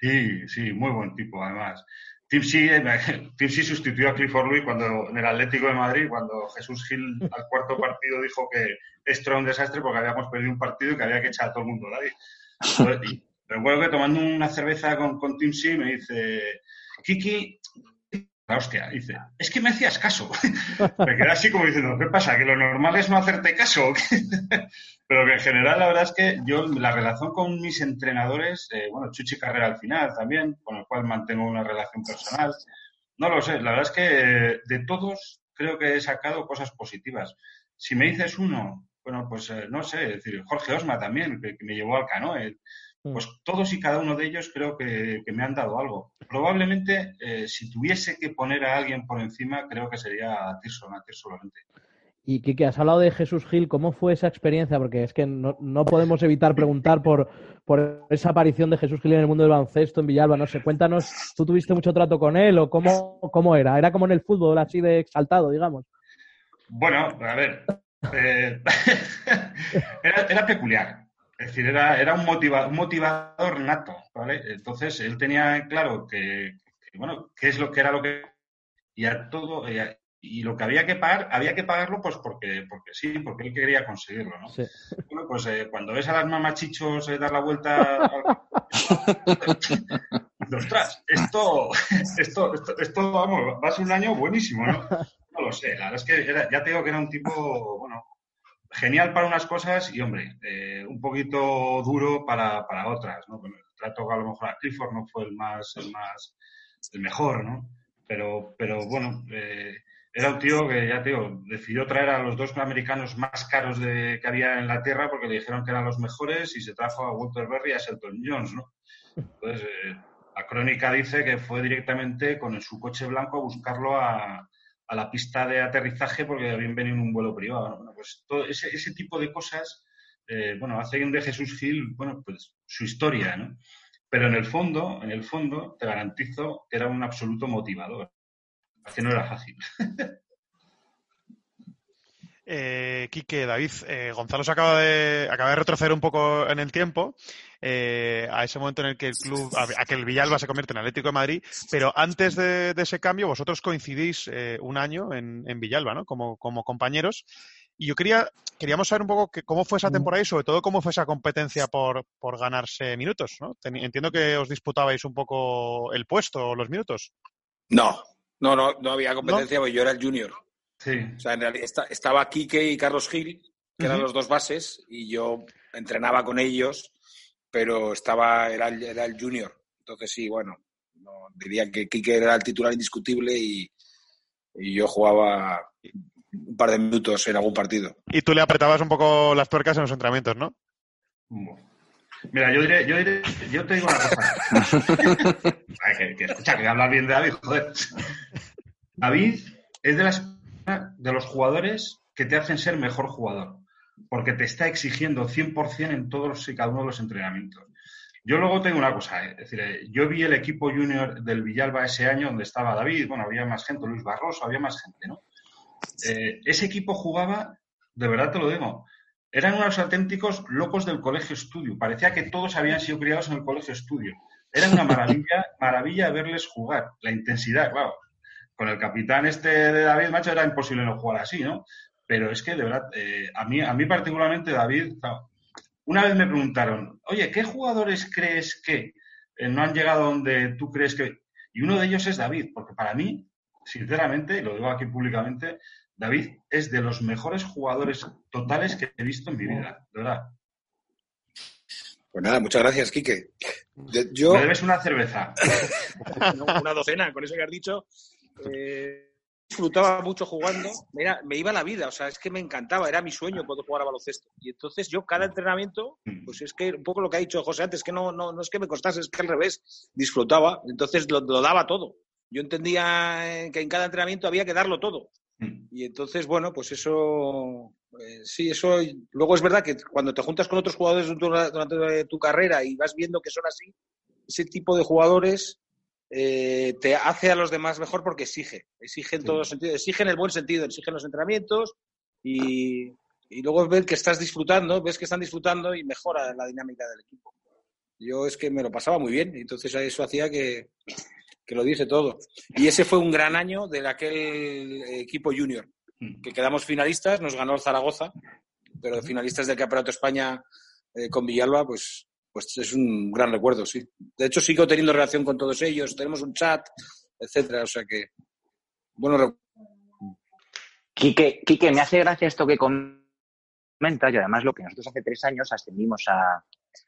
Sí, sí, muy buen tipo, además. Tim sí, [LAUGHS] Tim sí sustituyó a Clifford Louis cuando, en el Atlético de Madrid, cuando Jesús Gil al cuarto partido dijo que esto era un desastre porque habíamos perdido un partido y que había que echar a todo el mundo ahí. recuerdo que tomando una cerveza con, con Tim sí me dice, Kiki, la hostia, dice, es que me hacías caso. [LAUGHS] me quedé así como diciendo, ¿qué pasa? ¿Que lo normal es no hacerte caso? [LAUGHS] Pero que en general la verdad es que yo la relación con mis entrenadores, eh, bueno, Chuchi Carrera al final también, con el cual mantengo una relación personal, no lo sé, la verdad es que de todos creo que he sacado cosas positivas. Si me dices uno, bueno, pues eh, no sé, decir, Jorge Osma también, que, que me llevó al canoe, pues todos y cada uno de ellos creo que, que me han dado algo. Probablemente, eh, si tuviese que poner a alguien por encima, creo que sería a Tirso, a Tirso Lorente. Y Kike, has hablado de Jesús Gil, ¿cómo fue esa experiencia? Porque es que no, no, podemos evitar preguntar por, por esa aparición de Jesús Gil en el mundo del baloncesto en Villalba. No sé, cuéntanos, ¿tú tuviste mucho trato con él o cómo, cómo era? ¿Era como en el fútbol, así de exaltado, digamos? Bueno, a ver, eh, [LAUGHS] era, era peculiar. Es decir, era, era un, motiva, un motivador nato, ¿vale? Entonces, él tenía claro que, que, bueno, qué es lo que era lo que... Y a todo... Y, a, y, lo que había que pagar, había que pagarlo pues porque, porque sí, porque él quería conseguirlo, ¿no? Sí. Bueno, pues eh, cuando ves a las mamachichos eh, dar la vuelta... [LAUGHS] ¡Ostras! Esto, esto, esto, esto, vamos, va a ser un año buenísimo, ¿no? No lo sé, la verdad es que era, ya te digo que era un tipo, bueno, genial para unas cosas y, hombre, eh, un poquito duro para, para otras, ¿no? Bueno, el trato a lo mejor a Clifford no fue el más, el más, el mejor, ¿no? Pero, pero bueno, eh, era un tío que, ya te digo, decidió traer a los dos americanos más caros de, que había en la Tierra porque le dijeron que eran los mejores y se trajo a Walter Berry y a Shelton Jones, ¿no? Entonces, eh, la crónica dice que fue directamente con su coche blanco a buscarlo a, a la pista de aterrizaje porque habían venido en un vuelo privado. pues todo ese, ese, tipo de cosas, eh, bueno, hacen de Jesús Gil, bueno, pues su historia, ¿no? Pero en el fondo, en el fondo, te garantizo que era un absoluto motivador. Que no era fácil. [LAUGHS] Eh, Quique, David, eh, Gonzalo se acaba de, acaba de retroceder un poco en el tiempo eh, a ese momento en el que el club, a, que el Villalba se convierte en Atlético de Madrid, pero antes de, ese cambio vosotros coincidís eh, un año en, en Villalba, ¿no? Como, como compañeros. Y yo quería, queríamos saber un poco cómo fue esa temporada y sobre todo cómo fue esa competencia por, por ganarse minutos, ¿no? entiendo que os disputabais un poco el puesto o los minutos. No, no, no, no había competencia porque yo era el junior. Sí. O sea, en realidad estaba Quique y Carlos Gil, que eran los dos bases, y yo entrenaba con ellos, pero estaba, era, el, era el junior. Entonces sí, bueno, diría que Quique era el titular indiscutible y, yo jugaba un par de minutos en algún partido. Y tú le apretabas un poco las tuercas en los entrenamientos, ¿no? Mira, yo diré, yo diré, yo te digo una cosa. [LAUGHS] que, que, escucha, que hablar bien de David, joder. David es de las de los jugadores que te hacen ser mejor jugador, porque te está exigiendo 100% en todos y cada uno de los entrenamientos. Yo luego tengo una cosa, ¿eh? es decir, eh, yo vi el equipo junior del Villalba ese año donde estaba David, bueno, había más gente, Luis Barroso, había más gente, ¿no? Eh, ese equipo jugaba, de verdad te lo digo, eran unos auténticos locos del colegio estudio. Parecía que todos habían sido criados en el colegio estudio. Era una maravilla, [LAUGHS] maravilla verles jugar. La intensidad, claro con el capitán este de David, macho, era imposible no jugar así, ¿no? Pero es que, de verdad, eh, a, mí, a mí particularmente, David, una vez me preguntaron, oye, ¿qué jugadores crees que eh, no han llegado donde tú crees que...? Y uno de ellos es David, porque para mí, sinceramente, y lo digo aquí públicamente, David es de los mejores jugadores totales que he visto en mi vida, de verdad. Pues nada, muchas gracias, Quique. Yo... Me debes una cerveza. [LAUGHS] una docena, con eso que has dicho, eh, disfrutaba mucho jugando, me iba la vida, o sea, es que me encantaba, era mi sueño poder jugar a baloncesto. Y entonces yo cada entrenamiento, pues es que un poco lo que ha dicho José antes, que no, no, no es que me costase, es que al revés, disfrutaba, entonces lo, daba todo. Yo entendía eh, que en cada entrenamiento había que darlo todo. Y entonces, bueno, pues eso, eh, sí, eso, luego es verdad que cuando te juntas con otros jugadores durante tu carrera y vas viendo que son así, ese tipo de jugadores eh, te hace a los demás mejor porque exige, exige en todos los sentidos, exige en el buen sentido, exige en los entrenamientos y, luego ves que estás disfrutando, ves que están disfrutando y mejora la dinámica del equipo. Yo es que me lo pasaba muy bien, entonces eso hacía que, lo diese todo. Y ese fue un gran año de aquel equipo junior, mm. que quedamos finalistas, nos ganó el Zaragoza, pero finalistas del Campeonato España eh, con Villalba, pues pues es un gran recuerdo, sí. De hecho, sigo teniendo relación con todos ellos, tenemos un chat, etcétera, o sea que, bueno. Quique, Quique, me hace gracia esto que comentas y además lo que nosotros hace tres años ascendimos a,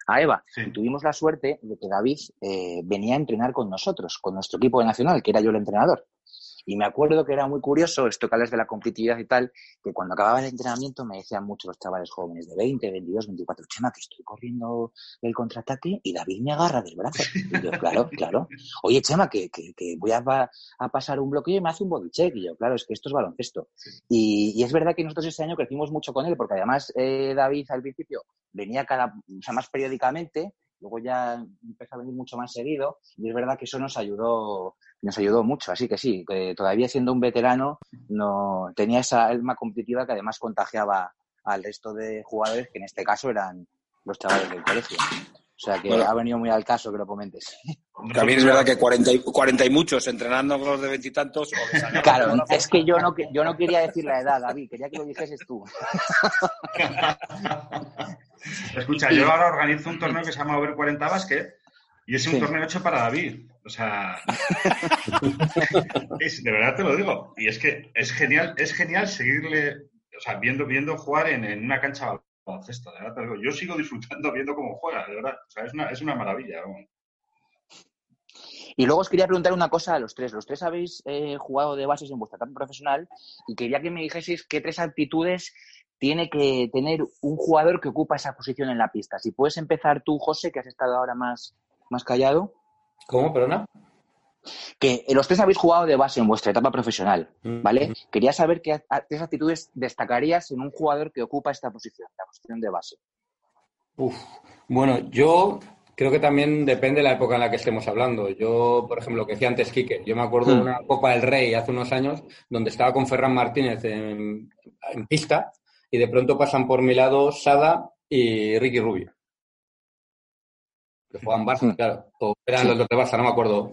a Eva y tuvimos la suerte de que David eh, venía a entrenar con nosotros, con nuestro equipo de nacional, que era yo el entrenador. Y me acuerdo que era muy curioso, esto que hablas de la competitividad y tal, que cuando acababa el entrenamiento me decían muchos los chavales jóvenes de 20, 22, 24, Chema, que estoy corriendo el contraataque y David me agarra del brazo. Y yo, claro, [LAUGHS] claro. Oye, Chema, que, que, voy a, a, pasar un bloqueo y me hace un body check. Y yo, claro, es que esto es baloncesto. Y, y es verdad que nosotros ese año crecimos mucho con él, porque además eh, David al principio venía cada, o sea, más periódicamente, luego ya empezó a venir mucho más seguido y es verdad que eso nos ayudó nos ayudó mucho. Así que sí todavía siendo un veterano no tenía esa alma competitiva que además contagiaba al resto de jugadores que en este caso eran los chavales del colegio o sea que ha venido muy al caso que lo comentes. [LAUGHS] También es verdad que 40 y, 40 y muchos entrenando con los de veintitantos. Claro, es que yo no, yo no quería decir la edad, David, quería que lo dijeses tú. [LAUGHS] Escucha, yo ahora organizo un torneo que se llama Over 40 Basket y es un torneo hecho para David. O sea, [LAUGHS] de verdad te lo digo. Y es que es genial, es genial seguirle, o sea, viendo, viendo jugar en, en una cancha baloncesto, de verdad te digo. Yo sigo disfrutando [LAUGHS] viendo cómo juega, de verdad. O sea, es una, es una maravilla. Y luego os quería preguntar una cosa a los tres. Los tres habéis eh, jugado de bases en vuestra etapa profesional y quería que me dijeseis qué tres actitudes tiene que tener un jugador que ocupa esa posición en la pista. Si puedes empezar tú, José, que has estado ahora más, más callado. ¿Cómo, perdona? Que los tres habéis jugado de base en vuestra etapa profesional, mm, ¿vale? Mm. Quería saber qué, qué actitudes destacarías en un jugador que ocupa esta posición, la posición de base. Uf. Bueno, yo creo que también depende de la época en la que estemos hablando. Yo, por ejemplo, lo que decía antes Quique, yo me acuerdo de hmm. una Copa del Rey hace unos años donde estaba con Ferran Martínez en, pista y de pronto pasan por mi lado Sada y Ricky Rubio. Que juegan Barça, claro. O eran los de Barça, no me acuerdo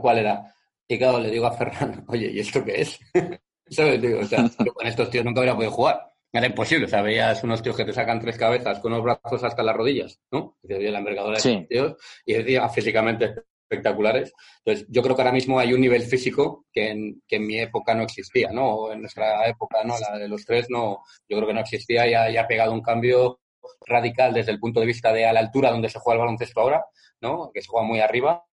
cuál era. Y claro, le digo a Ferran, [LAUGHS] oye, ¿y esto qué es? [LAUGHS] ¿Sabes? Digo, o sea, [LAUGHS] con estos tíos nunca hubiera podido jugar. Era imposible, o sea, veías unos tíos que te sacan tres cabezas con unos brazos hasta las rodillas, ¿no? Y la envergadura de esos tíos y decía físicamente espectaculares. Entonces, yo creo que ahora mismo hay un nivel físico que en, que en mi época no existía, ¿no? En nuestra época, ¿no? La de los tres, no, yo creo que no existía y ha, ha pegado un cambio radical desde el punto de vista de a la altura donde se juega el baloncesto ahora, ¿no? Que se juega muy arriba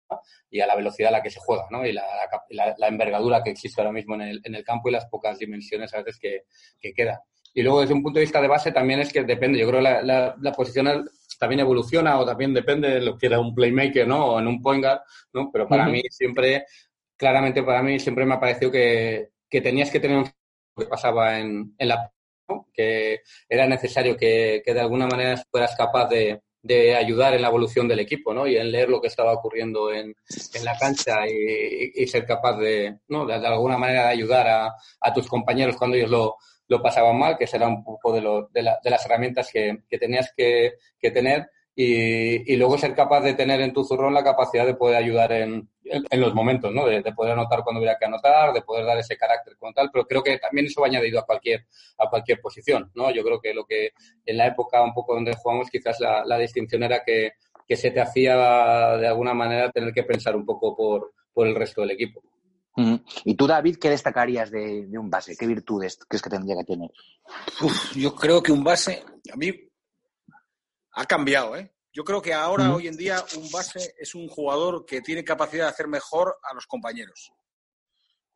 y a la velocidad a la que se juega, ¿no? Y la, la, envergadura que existe ahora mismo en el, en el, campo y las pocas dimensiones a veces que, que quedan. Y luego desde un punto de vista de base también es que depende, yo creo que la, la, posición también evoluciona o también depende de lo que era un playmaker, ¿no? O en un point guard, ¿no? Pero para mí siempre, claramente para mí siempre me ha parecido que, que tenías que tener un que pasaba en, en la que era necesario que, que, de alguna manera fueras capaz de, de, ayudar en la evolución del equipo, ¿no? Y en leer lo que estaba ocurriendo en, en la cancha y, ser capaz de, ¿no? De, de alguna manera de ayudar a, a, tus compañeros cuando ellos lo, lo pasaban mal, que será un poco de, lo, de, la, de las herramientas que, que tenías que, que tener y, y, luego ser capaz de tener en tu zurrón la capacidad de poder ayudar en, en, los momentos, ¿no? De, de, poder anotar cuando hubiera que anotar, de poder dar ese carácter como tal, pero creo que también eso va añadido a cualquier, a cualquier posición, ¿no? Yo creo que lo que en la época un poco donde jugamos quizás la, la distinción era que, que se te hacía de alguna manera tener que pensar un poco por, por el resto del equipo. ¿Y tú, David, qué destacarías de, de, un base? ¿Qué virtudes crees que tendría que tener? Uf, yo creo que un base, a mí, ha cambiado, ¿eh? Yo creo que ahora, hoy en día, un base es un jugador que tiene capacidad de hacer mejor a los compañeros.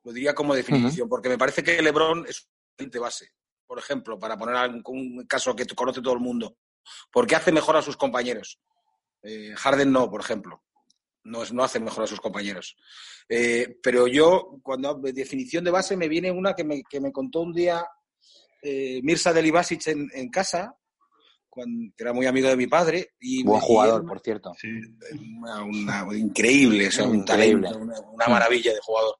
Lo diría como definición, porque me parece que LeBron es un base, por ejemplo, para poner un, caso que conoce todo el mundo. Porque hace mejor a sus compañeros. Eh, Harden no, por ejemplo no, no hace mejor a sus compañeros. Eh, pero yo, cuando de definición de base, me viene una que me, que me contó un día eh, Mirza Delibasic en, en casa, cuando, que era muy amigo de mi padre. Y, Buen jugador, por cierto. Sí, una, una, increíble, o sea, un talento, una, una, maravilla de jugador.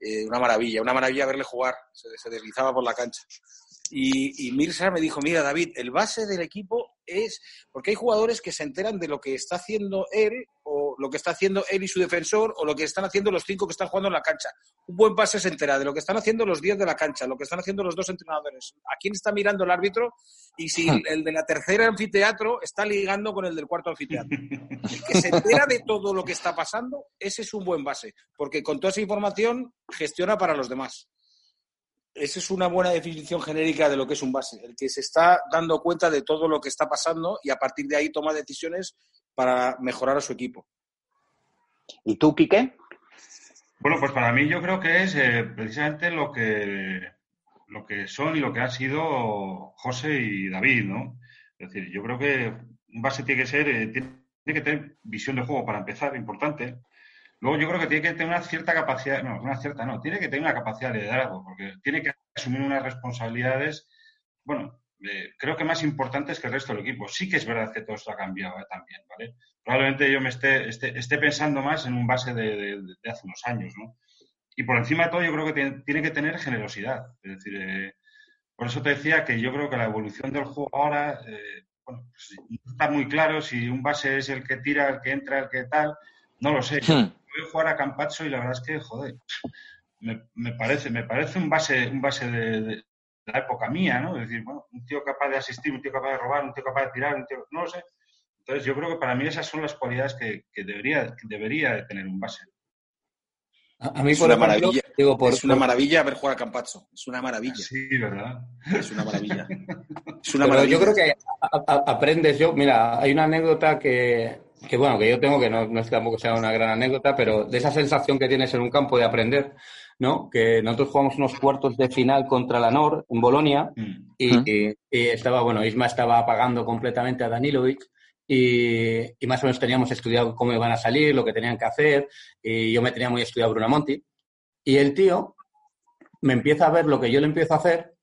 Eh, una maravilla, una maravilla verle jugar. Se, se deslizaba por la cancha. Y, y, Mirza me dijo, mira David, el base del equipo es, porque hay jugadores que se enteran de lo que está haciendo él o lo que está haciendo él y su defensor o lo que están haciendo los cinco que están jugando en la cancha. Un buen base se entera de lo que están haciendo los diez de la cancha, lo que están haciendo los dos entrenadores, a quién está mirando el árbitro y si hmm. el de la tercera anfiteatro está ligando con el del cuarto anfiteatro. [LAUGHS] El que se entera de todo lo que está pasando, ese es un buen base, porque con toda esa información gestiona para los demás esa es una buena definición genérica de lo que es un base, el que se está dando cuenta de todo lo que está pasando y a partir de ahí toma decisiones para mejorar a su equipo. ¿Y tú, Quique? Bueno, pues para mí yo creo que es eh, precisamente lo que, lo que son y lo que han sido José y David, ¿no? Es decir, yo creo que un base tiene que ser, eh, tiene que tener visión de juego para empezar, importante. Luego yo creo que tiene que tener una cierta capacidad, no, una cierta no, tiene que tener una capacidad de liderazgo, porque tiene que asumir unas responsabilidades, bueno, eh, creo que más importantes que el resto del equipo. Sí que es verdad que todo esto ha cambiado eh, también, ¿vale? Probablemente yo me esté, esté, esté, pensando más en un base de, de, hace unos años, ¿no? Y por encima de todo yo creo que tiene, que tener generosidad. Es decir, eh, por eso te decía que yo creo que la evolución del juego ahora, eh, bueno, pues, está muy claro si un base es el que tira, el que entra, el que tal, no lo sé. Hmm voy a jugar a Campacho y la verdad es que, joder, me, me parece, me parece un base, un base de, de, la época mía, ¿no? Es decir, bueno, un tío capaz de asistir, un tío capaz de robar, un tío capaz de tirar, un tío, no lo sé. Entonces yo creo que para mí esas son las cualidades que, que debería, que debería de tener un base. A, mí, es, por una ejemplo, maravilla, digo, por, es una por... maravilla ver jugar a Campacho. Es una maravilla. Sí, ¿verdad? Es una maravilla. [LAUGHS] es una maravilla. yo creo que a, a, aprendes. Yo, mira, hay una anécdota que, que bueno, que yo tengo, que no, no es que tampoco sea una gran anécdota, pero de esa sensación que tienes en un campo de aprender, ¿no? Que nosotros jugamos unos cuartos de final contra la NOR en Bolonia mm. y, y, y, estaba, bueno, Isma estaba apagando completamente a Danilovic y, y, más o menos teníamos estudiado cómo iban a salir, lo que tenían que hacer y yo me tenía muy estudiado Brunamonti y el tío me empieza a ver lo que yo le empiezo a hacer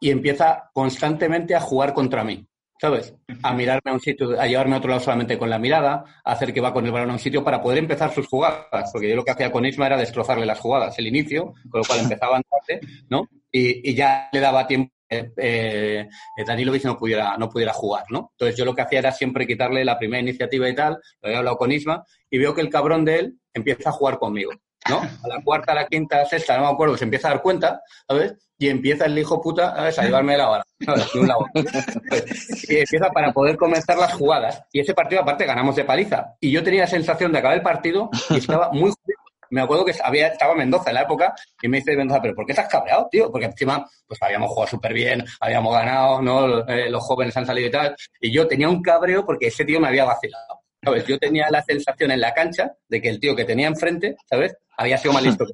y empieza constantemente a jugar contra mí ¿sabes? A mirarme a un sitio, a llevarme a otro lado solamente con la mirada, a hacer que va con el balón a un sitio para poder empezar sus jugadas, porque yo lo que hacía con Isma era destrozarle las jugadas, el inicio, con lo cual empezaban tarde, ¿no? Y, y ya le daba tiempo eh, eh, Danilovic no pudiera, no pudiera jugar, ¿no? Entonces yo lo que hacía era siempre quitarle la primera iniciativa y tal, lo había hablado con Isma, y veo que el cabrón de él empieza a jugar conmigo, ¿no? A la cuarta, a la quinta, a la sexta, no me acuerdo, se empieza a dar cuenta, ¿sabes? y empieza el hijo puta a llevarme la bala. De un lado. [LAUGHS] Y empieza para poder comenzar las jugadas. Y ese partido, aparte, ganamos de paliza. Y yo tenía la sensación de acabar el partido y estaba muy jodido. Me acuerdo que había, estaba Mendoza en la época y me dice Mendoza, pero ¿por qué estás cabreado, tío? Porque encima, pues habíamos jugado súper bien, habíamos ganado, ¿no? Eh, los jóvenes han salido y tal. Y yo tenía un cabreo porque ese tío me había vacilado. ¿Sabes? Yo tenía la sensación en la cancha de que el tío que tenía enfrente, ¿sabes? Había sido más listo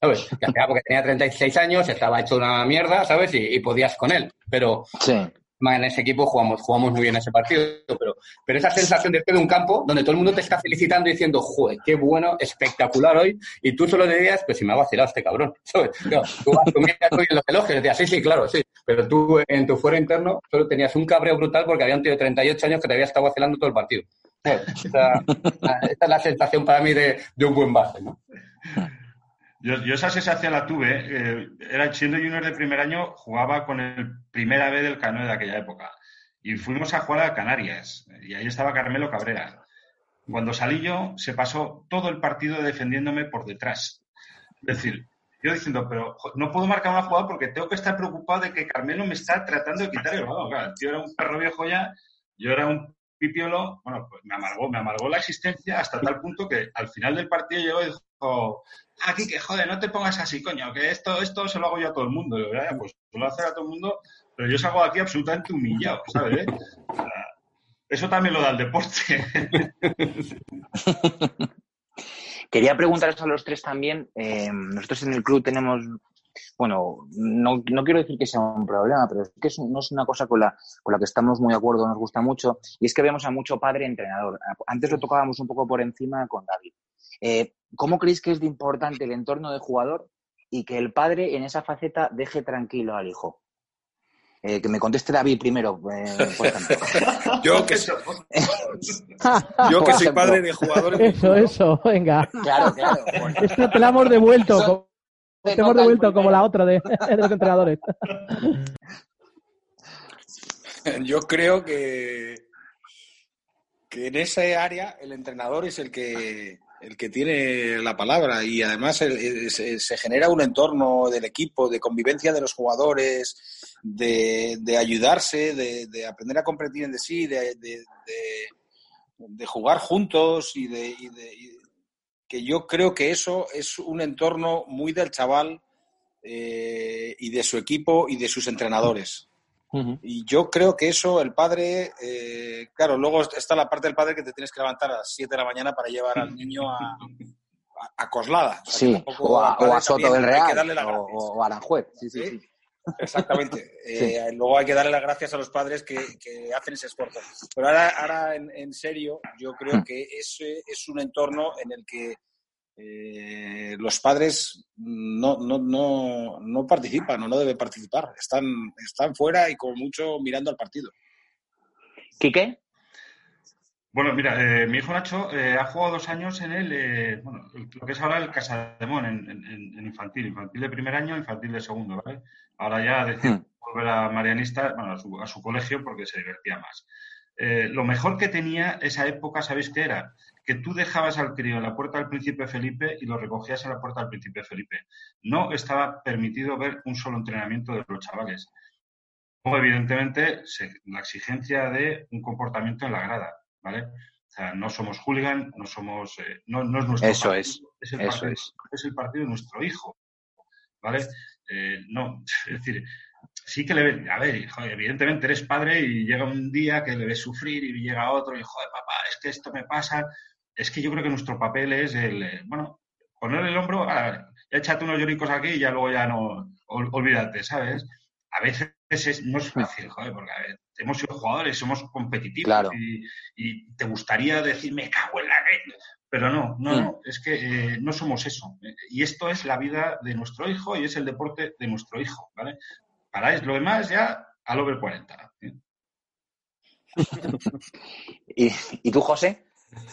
¿sabes? Que porque tenía 36 años, estaba hecho una mierda, ¿sabes? Y, podías con él. Pero en ese equipo jugamos, jugamos muy bien ese partido. Pero, pero esa sensación de de un campo donde todo el mundo te está felicitando y diciendo, joder, qué bueno, espectacular hoy. Y tú solo dirías, pues si me ha vacilado este cabrón, ¿sabes? tú vas tú en los elogios decías, sí, sí, claro, sí. Pero tú en tu fuero interno solo tenías un cabreo brutal porque había un tío de 38 años que te había estado vacilando todo el partido. Esa, es la sensación para mí de, de un buen base, ¿no? Yo, esa sensación la tuve. Eh, era siendo junior de primer año, jugaba con el primera B del canoe de aquella época. Y fuimos a jugar a Canarias. Y ahí estaba Carmelo Cabrera. Cuando salí yo, se pasó todo el partido defendiéndome por detrás. Es decir, yo diciendo, pero no puedo marcar una jugada porque tengo que estar preocupado de que Carmelo me está tratando de quitar el balón. Claro, tío era un perro viejo ya, yo era un pipiolo. Bueno, pues me amargó, me amargó la existencia hasta tal punto que al final del partido llegó y dijo, aquí que joder, no te pongas así, coño, que esto, esto se lo hago yo a todo el mundo. Yo, pues lo hacer a todo el mundo, pero yo salgo aquí absolutamente humillado, ¿sabes? eso también lo da el deporte. [LAUGHS] Quería preguntaros a los tres también. Eh, nosotros en el club tenemos, bueno, no, no, quiero decir que sea un problema, pero es que no es una cosa con la, con la que estamos muy de acuerdo, nos gusta mucho, y es que vemos a mucho padre entrenador. Antes lo tocábamos un poco por encima con David. Eh, ¿Cómo creéis que es de importante el entorno del jugador y que el padre en esa faceta deje tranquilo al hijo? Eh, que me conteste David primero, eh, por ejemplo. [LAUGHS] yo que, soy, [LAUGHS] yo que soy padre de jugadores. Eso, eso, venga. Claro, claro. [LAUGHS] Esta te la hemos devuelto. Te hemos devuelto como la otra de, de los entrenadores. [LAUGHS] Yo creo que, que en esa área el entrenador es el que el que tiene la palabra y además se, genera un entorno del equipo, de convivencia de los jugadores, de, ayudarse, de, aprender a comprender en de sí, de, jugar juntos y de, que yo creo que eso es un entorno muy del chaval eh, y de su equipo y de sus entrenadores. Y yo creo que eso, el padre, eh, claro, luego está la parte del padre que te tienes que levantar a las 7 de la mañana para llevar al niño a, a, Coslada. sí, o a, Soto del Real, o, a Aranjuez. Sí, sí, sí. Exactamente. [LAUGHS] Eh, luego hay que darle las gracias a los padres que, hacen ese esfuerzo. Pero ahora, ahora en, en, serio, yo creo que ese es un entorno en el que eh, los padres no, no, no, no participan o no deben participar. Están, están fuera y como mucho mirando al partido. ¿Quique? Bueno, mira, eh, mi hijo Nacho eh, ha jugado dos años en el, bueno, lo que es ahora el Casademón, en, en, infantil, infantil de primer año, infantil de segundo, ¿vale? Ahora ya decide hmm. volver a Marianista, bueno, a su, a su, colegio porque se divertía más. lo mejor que tenía esa época, ¿sabéis qué era? que tú dejabas al crío en la puerta del príncipe Felipe y lo recogías en la puerta del príncipe Felipe. No estaba permitido ver un solo entrenamiento de los chavales. O, evidentemente, la exigencia de un comportamiento en la grada, ¿vale? O sea, no somos hooligan, no somos... Eh, no, es nuestro Eso es. Es el, Eso partido, es. es el partido de nuestro hijo, ¿vale? Eh, no, [LAUGHS] es decir, sí que le ves, a ver, evidentemente eres padre y llega un día que le ves sufrir y llega otro y, joder, papá, es que esto me pasa, es que yo creo que nuestro papel es el, eh, bueno, poner el hombro, ah, échate unos lloricos aquí y ya luego ya no, olvídate, ¿sabes? A veces es, no es fácil, joder, porque a ver, hemos sido jugadores, somos competitivos y, te gustaría decir, me cago en la red, pero no, no, no, mm. es que eh, no somos eso. Y esto es la vida de nuestro hijo y es el deporte de nuestro hijo, ¿vale? Para lo demás ya al over 40. [LAUGHS] ¿Y, ¿Y tú, José?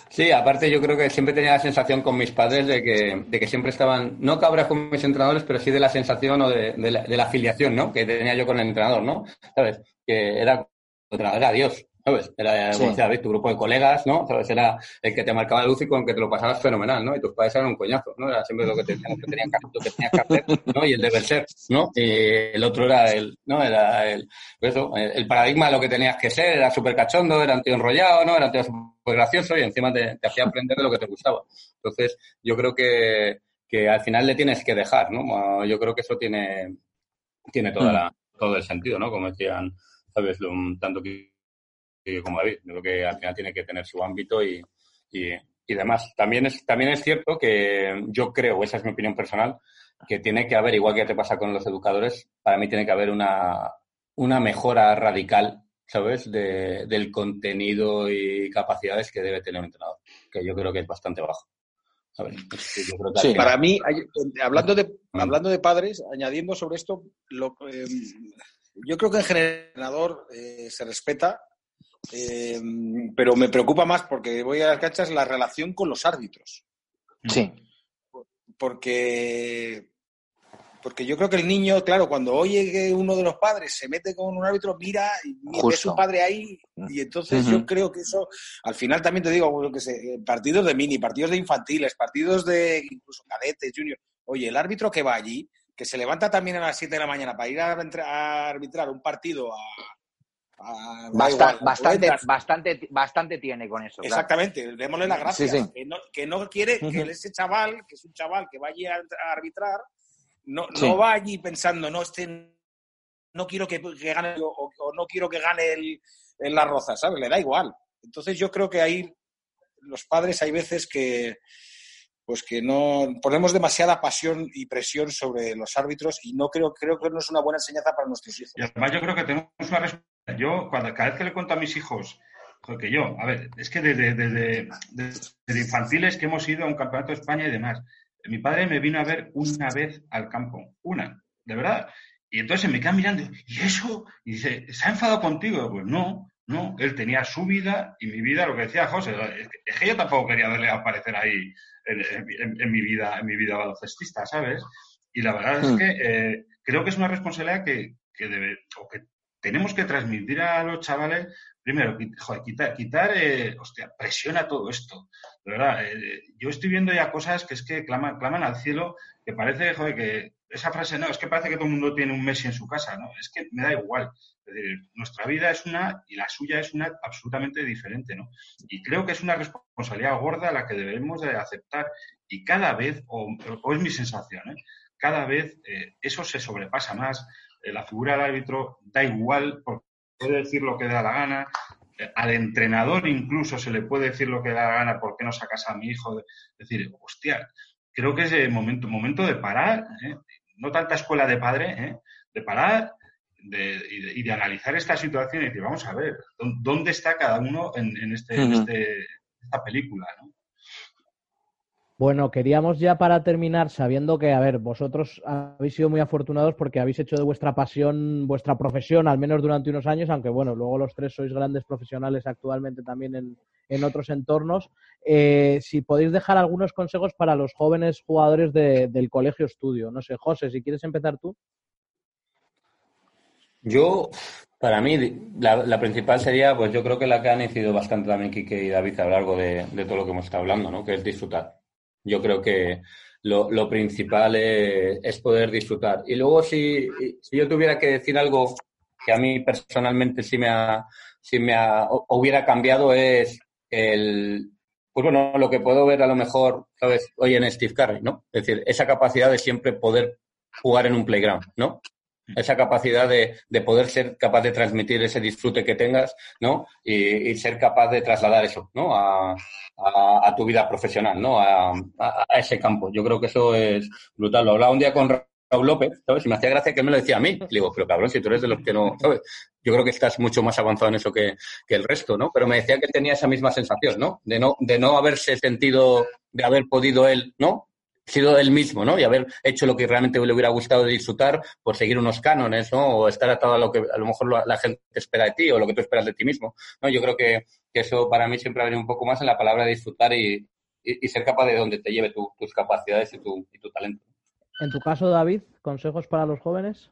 Sí, aparte yo creo que siempre tenía la sensación con mis padres de que, siempre estaban, no cabras con mis entrenadores, pero sí de la sensación o de, de, la, de la afiliación, ¿no? Que tenía yo con el entrenador, ¿no? ¿Sabes? Que era, era Dios. ¿Sabes? Era, Sí. como decía, tu grupo de colegas, ¿no? ¿Sabes? Era el que te marcaba la luz y con el que te lo pasabas fenomenal, ¿no? Y tus padres eran un coñazo, ¿no? Era siempre lo que, te, lo que, tenían que, lo que tenías que hacer, ¿no? Y el deber ser, ¿no? Y el otro era el, ¿no? Era el, pues eso, el, el paradigma de lo que tenías que ser, era súper cachondo, era tío enrollado, ¿no? Era tío súper gracioso y encima te, te hacía aprender de lo que te gustaba. Entonces, yo creo que, que al final le tienes que dejar, ¿no? Yo creo que eso tiene, tiene toda la, todo el sentido, ¿no? Como decían, ¿sabes? Lo, tanto que como David. Yo creo que al final tiene que tener su ámbito y, y, y, demás. También es, también es cierto que yo creo, esa es mi opinión personal, que tiene que haber, igual que te pasa con los educadores, para mí tiene que haber una, una mejora radical, ¿sabes?, de, del contenido y capacidades que debe tener un entrenador, que yo creo que es bastante bajo. creo que Sí, para mí, hablando de, hablando de padres, añadiendo sobre esto, lo, eh, yo creo que en general el entrenador eh, se respeta, eh, pero me preocupa más porque voy a las canchas la relación con los árbitros. Sí. Porque, porque yo creo que el niño, claro, cuando oye que uno de los padres se mete con un árbitro, mira y ve Justo. su padre ahí, y entonces yo creo que eso, al final también te digo, bueno, que sé, eh, partidos de mini, partidos de infantiles, partidos de incluso cadetes, junior. Oye, el árbitro que va allí, que se levanta también a las 7 de la mañana para ir a, a arbitrar un partido a. a- da Basta- igual, a bastante, bastante, bastante tiene con eso. claro. Exactamente, démosle las gracias. Sí, sí. Que, no, que no quiere que ese chaval, que es un chaval que va allí a, a arbitrar, no, Sí. no va allí pensando, no, este no quiero que, que gane o, o no quiero que gane el, el la roza, ¿sabes? Le da igual. Entonces yo creo que ahí los padres hay veces que pues que no ponemos demasiada pasión y presión sobre los árbitros y no creo creo que no es una buena enseñanza para nuestros hijos. Y además yo creo que tenemos una responsabilidad. Yo, cuando, cada vez que le cuento a mis hijos, joder, que yo, a ver, es que desde, desde, desde infantiles que hemos ido a un campeonato de España y demás, mi padre me vino a ver una vez al campo, una, de verdad. Y entonces me queda mirando, ¿y eso? Y dice, ¿se ha enfadado contigo? Pues no, no, él tenía su vida y mi vida, lo que decía José, es que- yo tampoco quería verle aparecer ahí en, en- en mi vida, en mi vida baloncestista, ¿sabes? Y la verdad es Hmm. que eh, creo que es una responsabilidad que, que debe, o que tenemos que transmitir a los chavales, primero, joder, quitar, quitar eh, hostia, presión a todo esto. De verdad, eh, yo estoy viendo ya cosas que es que claman, claman al cielo, que parece, joder, que esa frase, no, es que parece que todo el mundo tiene un Messi en su casa, ¿no? Es que me da igual. Es decir, nuestra vida es una y la suya es una absolutamente diferente, ¿no? Y creo que es una responsabilidad gorda la que debemos de aceptar. Y cada vez, o, es mi sensación, ¿eh? cada vez eh, eso se sobrepasa más. Eh, la figura del árbitro da igual, porque puede decir lo que da la gana. Eh, al entrenador incluso se le puede decir lo que da la gana, ¿por qué no sacas a mi hijo? Es decir, hostia, creo que es el momento, momento de parar, ¿eh? No tanta escuela de padre, ¿eh? de parar de, y, de, y, de, analizar esta situación y decir, vamos a ver, ¿dónde está cada uno en, en este, uh -huh. en este, esta película? ¿no? Bueno, queríamos ya para terminar, sabiendo que, a ver, vosotros habéis sido muy afortunados porque habéis hecho de vuestra pasión vuestra profesión, al menos durante unos años, aunque bueno, luego los tres sois grandes profesionales actualmente también en, en otros entornos. Eh, si podéis dejar algunos consejos para los jóvenes jugadores de, del colegio estudio. No sé, José, si quieres empezar tú. Yo, para mí, la, la, principal sería, pues yo creo que la que han incidido bastante también Kike y David a lo largo de, de todo lo que hemos estado hablando, ¿no? Que es disfrutar. Yo creo que lo, lo principal es, es, poder disfrutar. Y luego, si, si, yo tuviera que decir algo que a mí personalmente sí me, ha, sí me ha, hubiera cambiado es el, pues bueno, lo que puedo ver a lo mejor, ¿sabes? Hoy en Steve Curry, ¿no? Es decir, esa capacidad de siempre poder jugar en un playground, ¿no? Esa capacidad de, de poder ser capaz de transmitir ese disfrute que tengas, ¿no? Y, y ser capaz de trasladar eso, ¿no? A, tu vida profesional, ¿no? A, ese campo. Yo creo que eso es brutal. Lo hablaba un día con Raúl López, ¿sabes? Y me hacía gracia que él me lo decía a mí. Le digo, pero cabrón, si tú eres de los que no, ¿sabes? Yo creo que estás mucho más avanzado en eso que, que el resto, ¿no? Pero me decía que tenía esa misma sensación, ¿no? De no, de no haberse sentido, de haber podido él, ¿no? Sido el mismo, ¿no? Y haber hecho lo que realmente le hubiera gustado disfrutar por seguir unos cánones, ¿no? O estar atado a lo que a lo mejor la gente espera de ti o lo que tú esperas de ti mismo, ¿no? Yo creo que, eso para mí siempre ha venido un poco más en la palabra disfrutar y, ser capaz de donde te lleve tus capacidades y tu, y tu talento. En tu caso, David, ¿consejos para los jóvenes?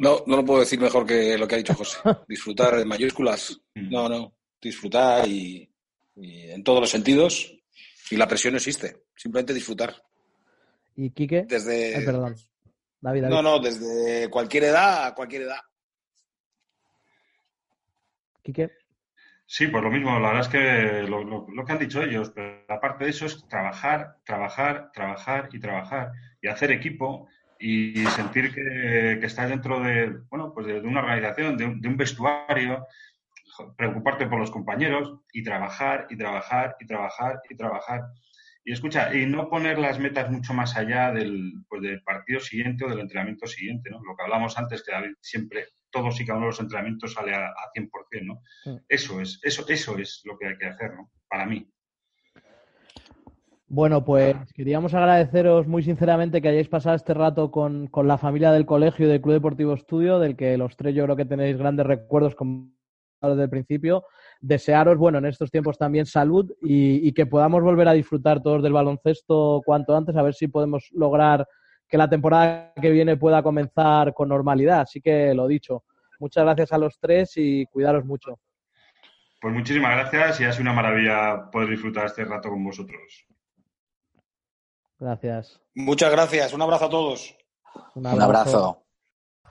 No, no lo puedo decir mejor que lo que ha dicho José. [LAUGHS] Disfrutar en mayúsculas. Mm. No, no. Disfrutar y, en todos los sentidos. Y la presión existe. Simplemente disfrutar. ¿Y Quique? Desde. perdón. David, No, no, desde cualquier edad a cualquier edad. Quique. Sí, pues lo mismo, la verdad es que lo, lo, que han dicho ellos, pero aparte de eso es trabajar, trabajar, trabajar y trabajar y hacer equipo y sentir que, que estás dentro de, bueno, pues de, una organización, de un, vestuario, preocuparte por los compañeros y trabajar y trabajar y trabajar y trabajar. Y escucha, y no poner las metas mucho más allá del, pues del partido siguiente o del entrenamiento siguiente, ¿no? Lo que hablamos antes, que siempre todos y cada uno de los entrenamientos sale a, 100%, ¿no? Eso es, eso, eso es lo que hay que hacer, ¿no? Para mí. Bueno, pues queríamos agradeceros muy sinceramente que hayáis pasado este rato con, la familia del colegio y del Club Deportivo Estudio, del que los tres yo creo que tenéis grandes recuerdos como desde el principio. Desearos, bueno, en estos tiempos también salud y, y, que podamos volver a disfrutar todos del baloncesto cuanto antes, a ver si podemos lograr que la temporada que viene pueda comenzar con normalidad. Así que lo dicho, muchas gracias a los tres y cuidaros mucho. Pues muchísimas gracias y ha sido una maravilla poder disfrutar este rato con vosotros. Gracias. Muchas gracias. Un abrazo a todos. Un abrazo. Un abrazo.